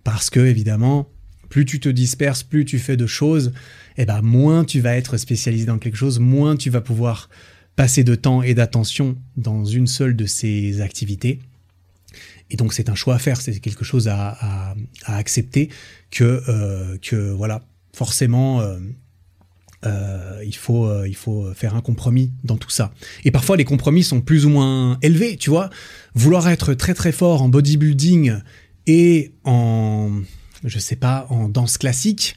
Parce que évidemment, plus tu te disperses, plus tu fais de choses, eh ben moins tu vas être spécialisé dans quelque chose, moins tu vas pouvoir passer de temps et d'attention dans une seule de ces activités. Et donc c'est un choix à faire, c'est quelque chose à, accepter que, euh, que voilà, forcément, euh, euh, il, faut, il faut faire un compromis dans tout ça. Et parfois les compromis sont plus ou moins élevés, tu vois. Vouloir être très très fort en bodybuilding et en, je sais pas, en danse classique,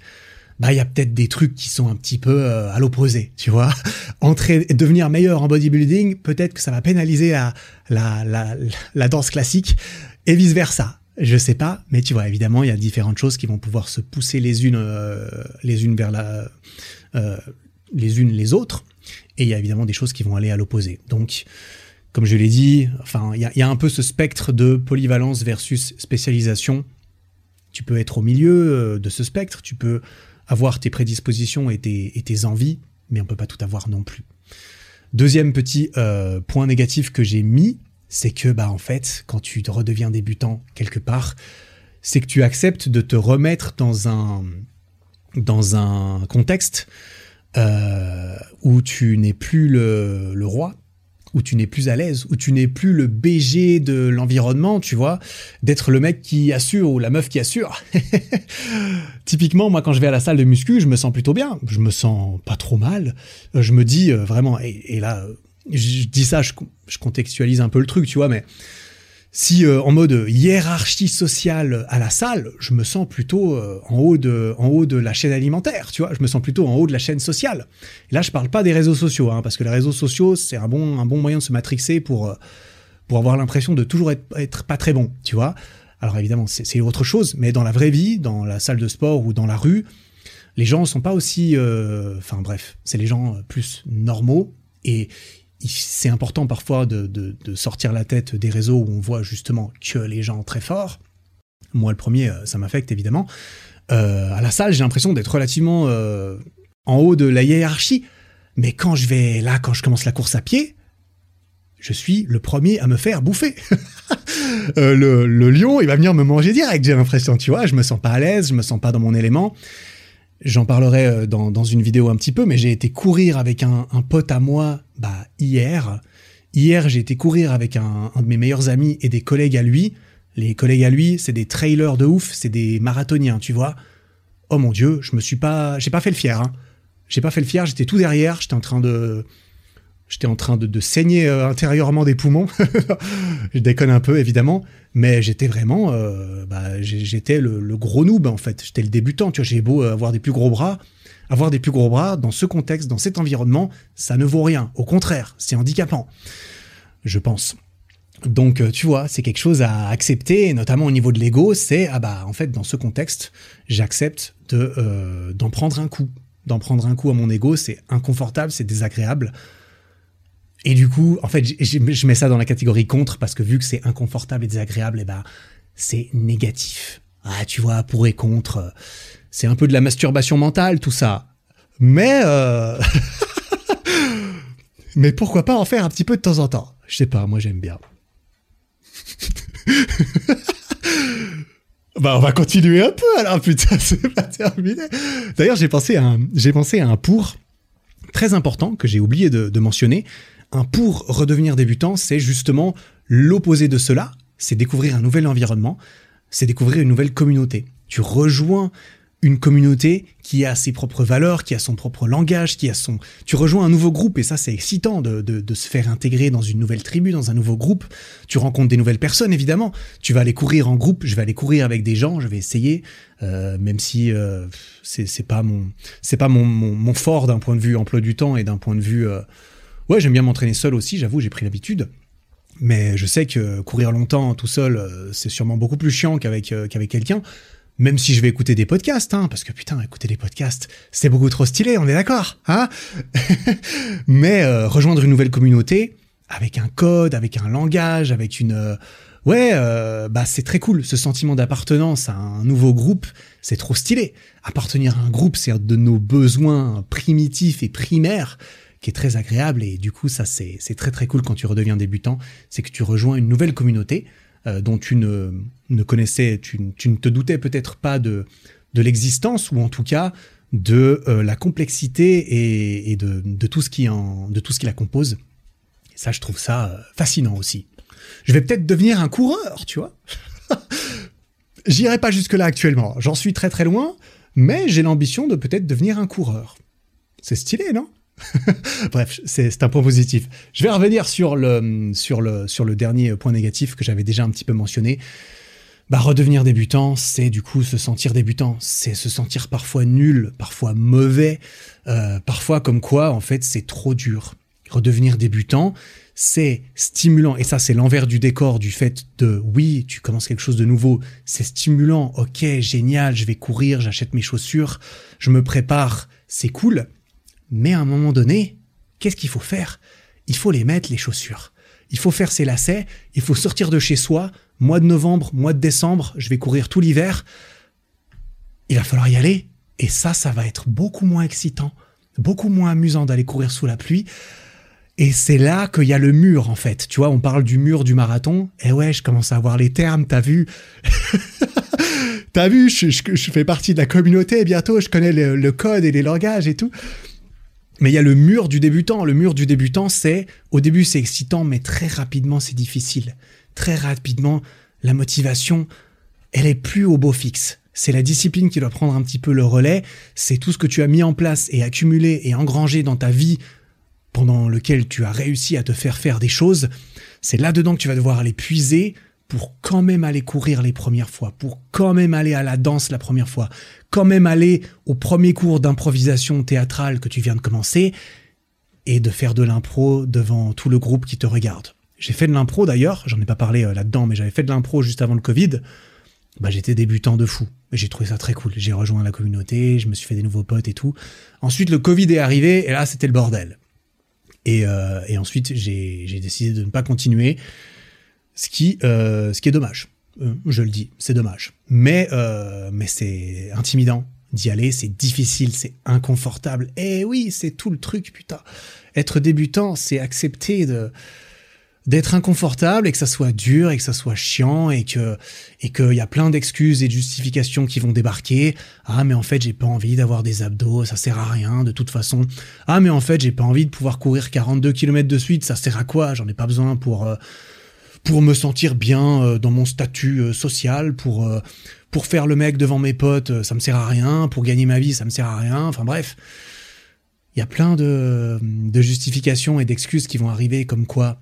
bah il y a peut-être des trucs qui sont un petit peu euh, à l'opposé, tu vois. Entrer, devenir meilleur en bodybuilding, peut-être que ça va pénaliser la, la, la, danse classique et vice versa. Je sais pas, mais tu vois, évidemment, il y a différentes choses qui vont pouvoir se pousser les unes, euh, les unes vers la, euh, les unes les autres, et il y a évidemment des choses qui vont aller à l'opposé. Donc, comme je l'ai dit, enfin, il y a un peu ce spectre de polyvalence versus spécialisation. Tu peux être au milieu de ce spectre, tu peux avoir tes prédispositions et tes, envies, mais on peut pas tout avoir non plus. Deuxième petit euh, point négatif que j'ai mis, c'est que bah en fait, quand tu redeviens débutant quelque part, c'est que tu acceptes de te remettre dans un dans un contexte euh, où tu n'es plus le, le roi, où tu n'es plus à l'aise, où tu n'es plus le BG de l'environnement, tu vois, d'être le mec qui assure ou la meuf qui assure. Typiquement, moi, quand je vais à la salle de muscu, je me sens plutôt bien, je me sens pas trop mal. Je me dis euh, vraiment, et, là, je, dis ça, je, contextualise un peu le truc, tu vois, mais si euh, en mode hiérarchie sociale à la salle, je me sens plutôt euh, en, haut de, en haut de la chaîne alimentaire, tu vois, je me sens plutôt en haut de la chaîne sociale. Là, je parle pas des réseaux sociaux, hein, parce que les réseaux sociaux, c'est un bon, un bon moyen de se matrixer pour, euh, pour avoir l'impression de toujours être, être pas très bon, tu vois. Alors évidemment, c'est autre chose, mais dans la vraie vie, dans la salle de sport ou dans la rue, les gens sont pas aussi... Enfin bref, c'est les gens plus normaux et c'est important parfois de, sortir la tête des réseaux où on voit justement que les gens très forts. Moi, le premier, euh, ça m'affecte évidemment. Euh, à la salle, j'ai l'impression d'être relativement euh, en haut de la hiérarchie. Mais quand je vais là, quand je commence la course à pied, je suis le premier à me faire bouffer. le, lion, il va venir me manger direct, j'ai l'impression, tu vois. Je me sens pas à l'aise, je me sens pas dans mon élément. J'en parlerai dans, une vidéo un petit peu, mais j'ai été courir avec un, pote à moi bah, hier. Hier, j'ai été courir avec un, de mes meilleurs amis et des collègues à lui. Les collègues à lui, c'est des trailers de ouf, c'est des marathoniens, tu vois. Oh mon dieu, je me suis pas, j'ai pas fait le fier. Hein. J'ai pas fait le fier, j'étais tout derrière, j'étais en train de, J'étais en train de, saigner euh, intérieurement des poumons. je déconne un peu, évidemment. Mais j'étais vraiment... Euh, bah, j'étais le, gros noob, en fait. J'étais le débutant. Tu vois, j'ai beau avoir des plus gros bras. Avoir des plus gros bras, dans ce contexte, dans cet environnement, ça ne vaut rien. Au contraire, c'est handicapant. Je pense. Donc, euh, tu vois, c'est quelque chose à accepter, notamment au niveau de l'ego. C'est, ah bah, en fait, dans ce contexte, j'accepte de d'en prendre un coup. D'en prendre un coup à mon ego, c'est inconfortable, c'est désagréable. Et du coup, en fait, je mets ça dans la catégorie contre parce que vu que c'est inconfortable et désagréable, et eh ben, c'est négatif. Ah, tu vois, pour et contre, c'est un peu de la masturbation mentale, tout ça. Mais, euh... mais pourquoi pas en faire un petit peu de temps en temps? Je sais pas, moi j'aime bien. bah, on va continuer un peu alors, putain, c'est pas terminé. D'ailleurs, j'ai pensé à un, j'ai pensé à un pour très important que j'ai oublié de mentionner un pour redevenir débutant, c'est justement l'opposé de cela, c'est découvrir un nouvel environnement, c'est découvrir une nouvelle communauté. Tu rejoins une communauté qui a ses propres valeurs, qui a son propre langage, qui a son... Tu rejoins un nouveau groupe et ça c'est excitant de, se faire intégrer dans une nouvelle tribu, dans un nouveau groupe. Tu rencontres des nouvelles personnes évidemment. Tu vas aller courir en groupe, je vais aller courir avec des gens, je vais essayer, euh, même si euh, c'est pas mon c'est pas mon, mon, fort d'un point de vue emploi du temps et d'un point de vue euh, Ouais, j'aime bien m'entraîner seul aussi, j'avoue, j'ai pris l'habitude. Mais je sais que courir longtemps tout seul, c'est sûrement beaucoup plus chiant qu'avec quelqu'un. Même si je vais écouter des podcasts, hein, parce que putain, écouter des podcasts, c'est beaucoup trop stylé, on est d'accord, hein Mais euh, rejoindre une nouvelle communauté avec un code, avec un langage, avec une ouais, bah c'est très cool. Ce sentiment d'appartenance à un nouveau groupe, c'est trop stylé. Appartenir à un groupe, c'est de nos besoins primitifs et primaires qui est très agréable et du coup ça c'est très très cool quand tu redeviens débutant, c'est que tu rejoins une nouvelle communauté euh, dont tu ne, connaissais, tu, ne te doutais peut-être pas de, l'existence ou en tout cas de euh, la complexité et, de, tout ce qui en, de tout ce qui la compose. Ça je trouve ça euh, fascinant aussi. Je vais peut-être devenir un coureur, tu vois. J'irai pas jusque là actuellement, j'en suis très très loin, mais j'ai l'ambition de peut-être devenir un coureur. C'est stylé, non? Bref, c'est un point positif. Je vais revenir sur le, sur le, sur le dernier point négatif que j'avais déjà un petit peu mentionné. Bah, redevenir débutant, c'est du coup se sentir débutant, c'est se sentir parfois nul, parfois mauvais, euh, parfois comme quoi en fait c'est trop dur. Redevenir débutant, c'est stimulant, et ça c'est l'envers du décor du fait de oui, tu commences quelque chose de nouveau, c'est stimulant, ok, génial, je vais courir, j'achète mes chaussures, je me prépare, c'est cool, mais à un moment donné, qu'est-ce qu'il faut faire? Il faut les mettre, les chaussures. Il faut faire ses lacets, il faut sortir de chez soi. Mois de novembre, mois de décembre, je vais courir tout l'hiver. Il va falloir y aller. Et ça, ça va être beaucoup moins excitant, beaucoup moins amusant d'aller courir sous la pluie. Et c'est là qu'il y a le mur, en fait. Tu vois, on parle du mur du marathon. Et ouais, je commence à voir les termes, t'as vu? T'as vu, je, fais partie de la communauté bientôt, je connais le code et les langages et tout. Mais il y a le mur du débutant. Le mur du débutant, c'est au début c'est excitant, mais très rapidement c'est difficile. Très rapidement, la motivation, elle est plus au beau fixe. C'est la discipline qui doit prendre un petit peu le relais. C'est tout ce que tu as mis en place et accumulé et engrangé dans ta vie pendant lequel tu as réussi à te faire faire des choses. C'est là-dedans que tu vas devoir aller puiser pour quand même aller courir les premières fois, pour quand même aller à la danse la première fois, quand même aller au premier cours d'improvisation théâtrale que tu viens de commencer, et de faire de l'impro devant tout le groupe qui te regarde. J'ai fait de l'impro d'ailleurs, j'en ai pas parlé euh, là-dedans, mais j'avais fait de l'impro juste avant le Covid. Bah, j'étais débutant de fou. J'ai trouvé ça très cool. J'ai rejoint la communauté, je me suis fait des nouveaux potes et tout. Ensuite, le Covid est arrivé, et là, c'était le bordel. Et, euh, et ensuite, j'ai décidé de ne pas continuer ce qui, euh, ce qui est dommage. Euh, je le dis, c'est dommage. Mais, euh, mais c'est intimidant d'y aller, c'est difficile, c'est inconfortable. Et oui, c'est tout le truc, putain. Être débutant, c'est accepter d'être inconfortable et que ça soit dur et que ça soit chiant et que et qu'il y a plein d'excuses et de justifications qui vont débarquer. Ah mais en fait j'ai pas envie d'avoir des abdos, ça sert à rien de toute façon. Ah mais en fait j'ai pas envie de pouvoir courir 42 km de suite, ça sert à quoi? J'en ai pas besoin pour pour me sentir bien euh, dans mon statut euh, social, pour euh, pour faire le mec devant mes potes, ça me sert à rien, pour gagner ma vie, ça me sert à rien. Enfin bref, il y a plein de, de justifications et d'excuses qui vont arriver comme quoi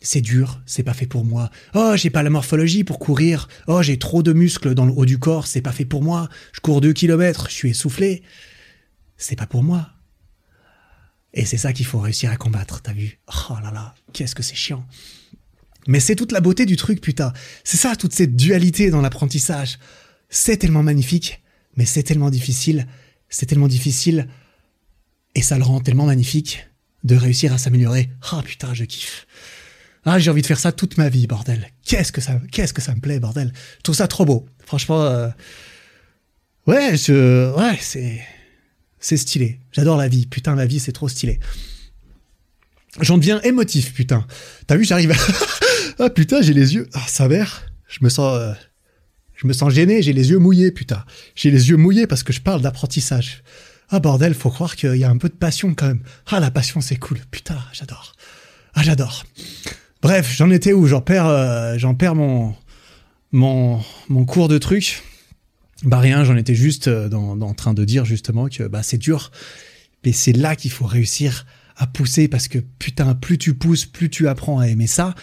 c'est dur, c'est pas fait pour moi. Oh, j'ai pas la morphologie pour courir. Oh, j'ai trop de muscles dans le haut du corps, c'est pas fait pour moi. Je cours deux kilomètres, je suis essoufflé. C'est pas pour moi. Et c'est ça qu'il faut réussir à combattre, t'as vu? Oh là là, qu'est-ce que c'est chiant. Mais c'est toute la beauté du truc, putain. C'est ça, toute cette dualité dans l'apprentissage. C'est tellement magnifique, mais c'est tellement difficile. C'est tellement difficile. Et ça le rend tellement magnifique de réussir à s'améliorer. Ah putain, je kiffe. Ah, j'ai envie de faire ça toute ma vie, bordel. Qu'est-ce que ça, qu'est-ce que ça me plaît, bordel. Je trouve ça trop beau. Franchement, euh, ouais, je, ouais, c'est, c'est stylé. J'adore la vie. Putain, la vie, c'est trop stylé. J'en deviens émotif, putain. T'as vu, j'arrive à... ah putain, j'ai les yeux... Ah, ça mère. Je me sens... Euh, je me sens gêné, j'ai les yeux mouillés, putain. J'ai les yeux mouillés parce que je parle d'apprentissage. Ah bordel, faut croire qu'il y a un peu de passion quand même. Ah la passion c'est cool, putain, j'adore. Ah j'adore. Bref, j'en étais où? J'en perds, euh, perds mon, mon, cours de truc. Bah rien, j'en étais juste euh, en train de dire justement que bah c'est dur, mais c'est là qu'il faut réussir à pousser parce que putain, plus tu pousses, plus tu apprends à aimer ça,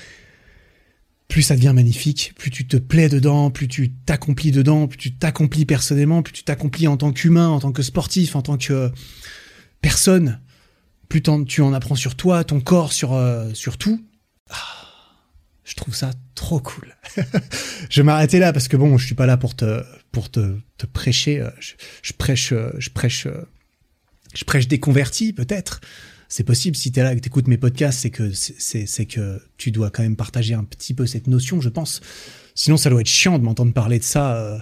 plus ça devient magnifique, plus tu te plais dedans, plus tu t'accomplis dedans, plus tu t'accomplis personnellement, plus tu t'accomplis en tant qu'humain, en tant que sportif, en tant que personne, plus tu en apprends sur toi, ton corps, sur, euh, tout. Ah, Je trouve ça trop cool. je vais m'arrêter là parce que bon, je suis pas là pour te prêcher. euh, Je, prêche, euh, je prêche, euh, je prêche des convertis peut-être. C'est possible si tu es là que tu écoutes mes podcasts, c'est que c'est- que tu dois quand même partager un petit peu cette notion, je pense. Sinon, ça doit être chiant de m'entendre parler de ça. euh,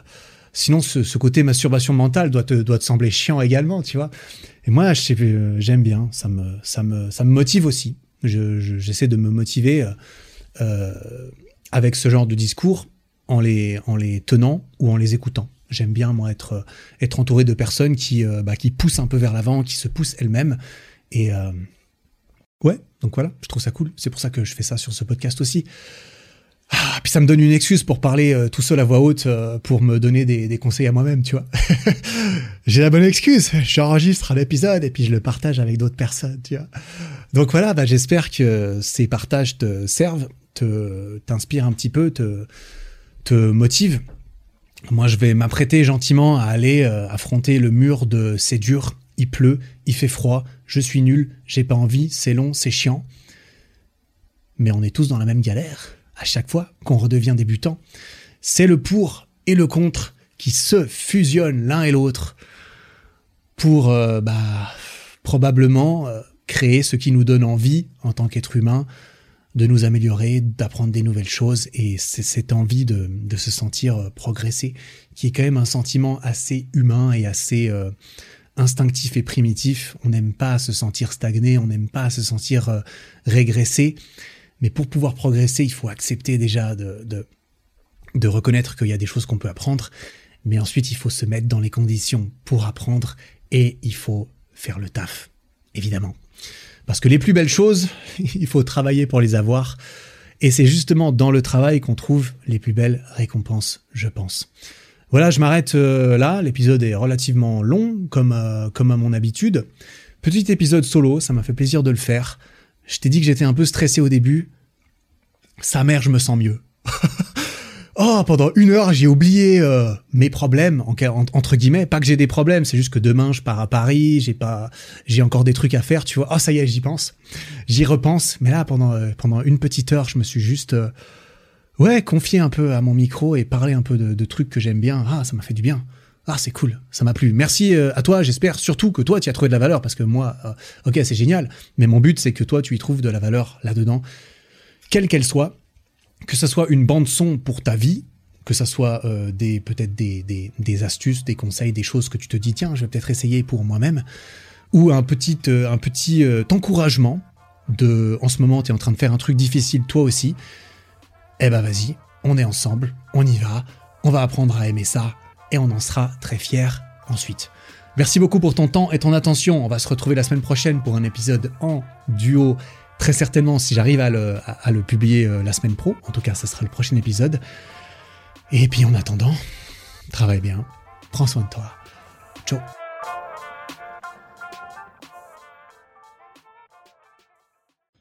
Sinon, ce, côté masturbation mentale doit te, doit te sembler chiant également, tu vois. Et moi, euh, j'aime bien. Ça me, ça me, ça me motive aussi. Je, je- j'essaie de me motiver euh, avec ce genre de discours en les, en les tenant ou en les écoutant. J'aime bien moi être, être entouré de personnes qui, bah, qui poussent un peu vers l'avant, qui se poussent elles-mêmes. Et euh, ouais, donc voilà, je trouve ça cool. C'est pour ça que je fais ça sur ce podcast aussi. Ah, puis ça me donne une excuse pour parler euh, tout seul à voix haute, euh, pour me donner des, des conseils à moi-même, tu vois. J'ai la bonne excuse. J'enregistre un épisode et puis je le partage avec d'autres personnes, tu vois. Donc voilà, bah, j'espère que ces partages te servent, te t'inspirent un petit peu, te, te motivent. Moi, je vais m'apprêter gentiment à aller affronter le mur de c'est dur, il pleut, il fait froid, je suis nul, j'ai pas envie, c'est long, c'est chiant. Mais on est tous dans la même galère à chaque fois qu'on redevient débutant. C'est le pour et le contre qui se fusionnent l'un et l'autre pour euh, bah, probablement euh, créer ce qui nous donne envie en tant qu'être humain de nous améliorer, d'apprendre des nouvelles choses et c'est cette envie de, se sentir euh, progresser qui est quand même un sentiment assez humain et assez instinctif et primitif. On n'aime pas se sentir stagné, on n'aime pas se sentir euh, régresser. Mais pour pouvoir progresser, il faut accepter déjà de, de, de reconnaître qu'il y a des choses qu'on peut apprendre. Mais ensuite, il faut se mettre dans les conditions pour apprendre et il faut faire le taf, évidemment. Parce que les plus belles choses, il faut travailler pour les avoir. Et c'est justement dans le travail qu'on trouve les plus belles récompenses, je pense. Voilà, je m'arrête euh, là. L'épisode est relativement long, comme, euh, comme à mon habitude. Petit épisode solo, ça m'a fait plaisir de le faire. Je t'ai dit que j'étais un peu stressé au début. Sa mère, je me sens mieux. oh, pendant une heure, j'ai oublié euh, mes problèmes, en, en- entre guillemets. Pas que j'ai des problèmes, c'est juste que demain, je pars à Paris, j'ai pas, j'ai encore des trucs à faire, tu vois. Oh, ça y est, j'y pense. J'y repense. Mais là, pendant, pendant une petite heure, je me suis juste, ouais, confié un peu à mon micro et parlé un peu de, trucs que j'aime bien. Ah, ça m'a fait du bien. Ah, c'est cool, ça m'a plu. Merci euh, à toi, j'espère surtout que toi, tu as trouvé de la valeur, parce que moi, euh, ok, c'est génial, mais mon but, c'est que toi, tu y trouves de la valeur là-dedans, quelle qu'elle soit, que ce soit une bande son pour ta vie, que ce soit euh, peut-être des, des, astuces, des conseils, des choses que tu te dis, tiens, je vais peut-être essayer pour moi-même, ou un petit, un petit encouragement de, en ce moment, tu es en train de faire un truc difficile toi aussi, eh ben vas-y, on est ensemble, on y va, on va apprendre à aimer ça, et on en sera très fiers ensuite. Merci beaucoup pour ton temps et ton attention. On va se retrouver la semaine prochaine pour un épisode en duo. Très certainement, si j'arrive à le, à- le publier euh, la semaine pro. En tout cas, ça sera le prochain épisode. Et puis en attendant, travaille bien, prends soin de toi. Ciao.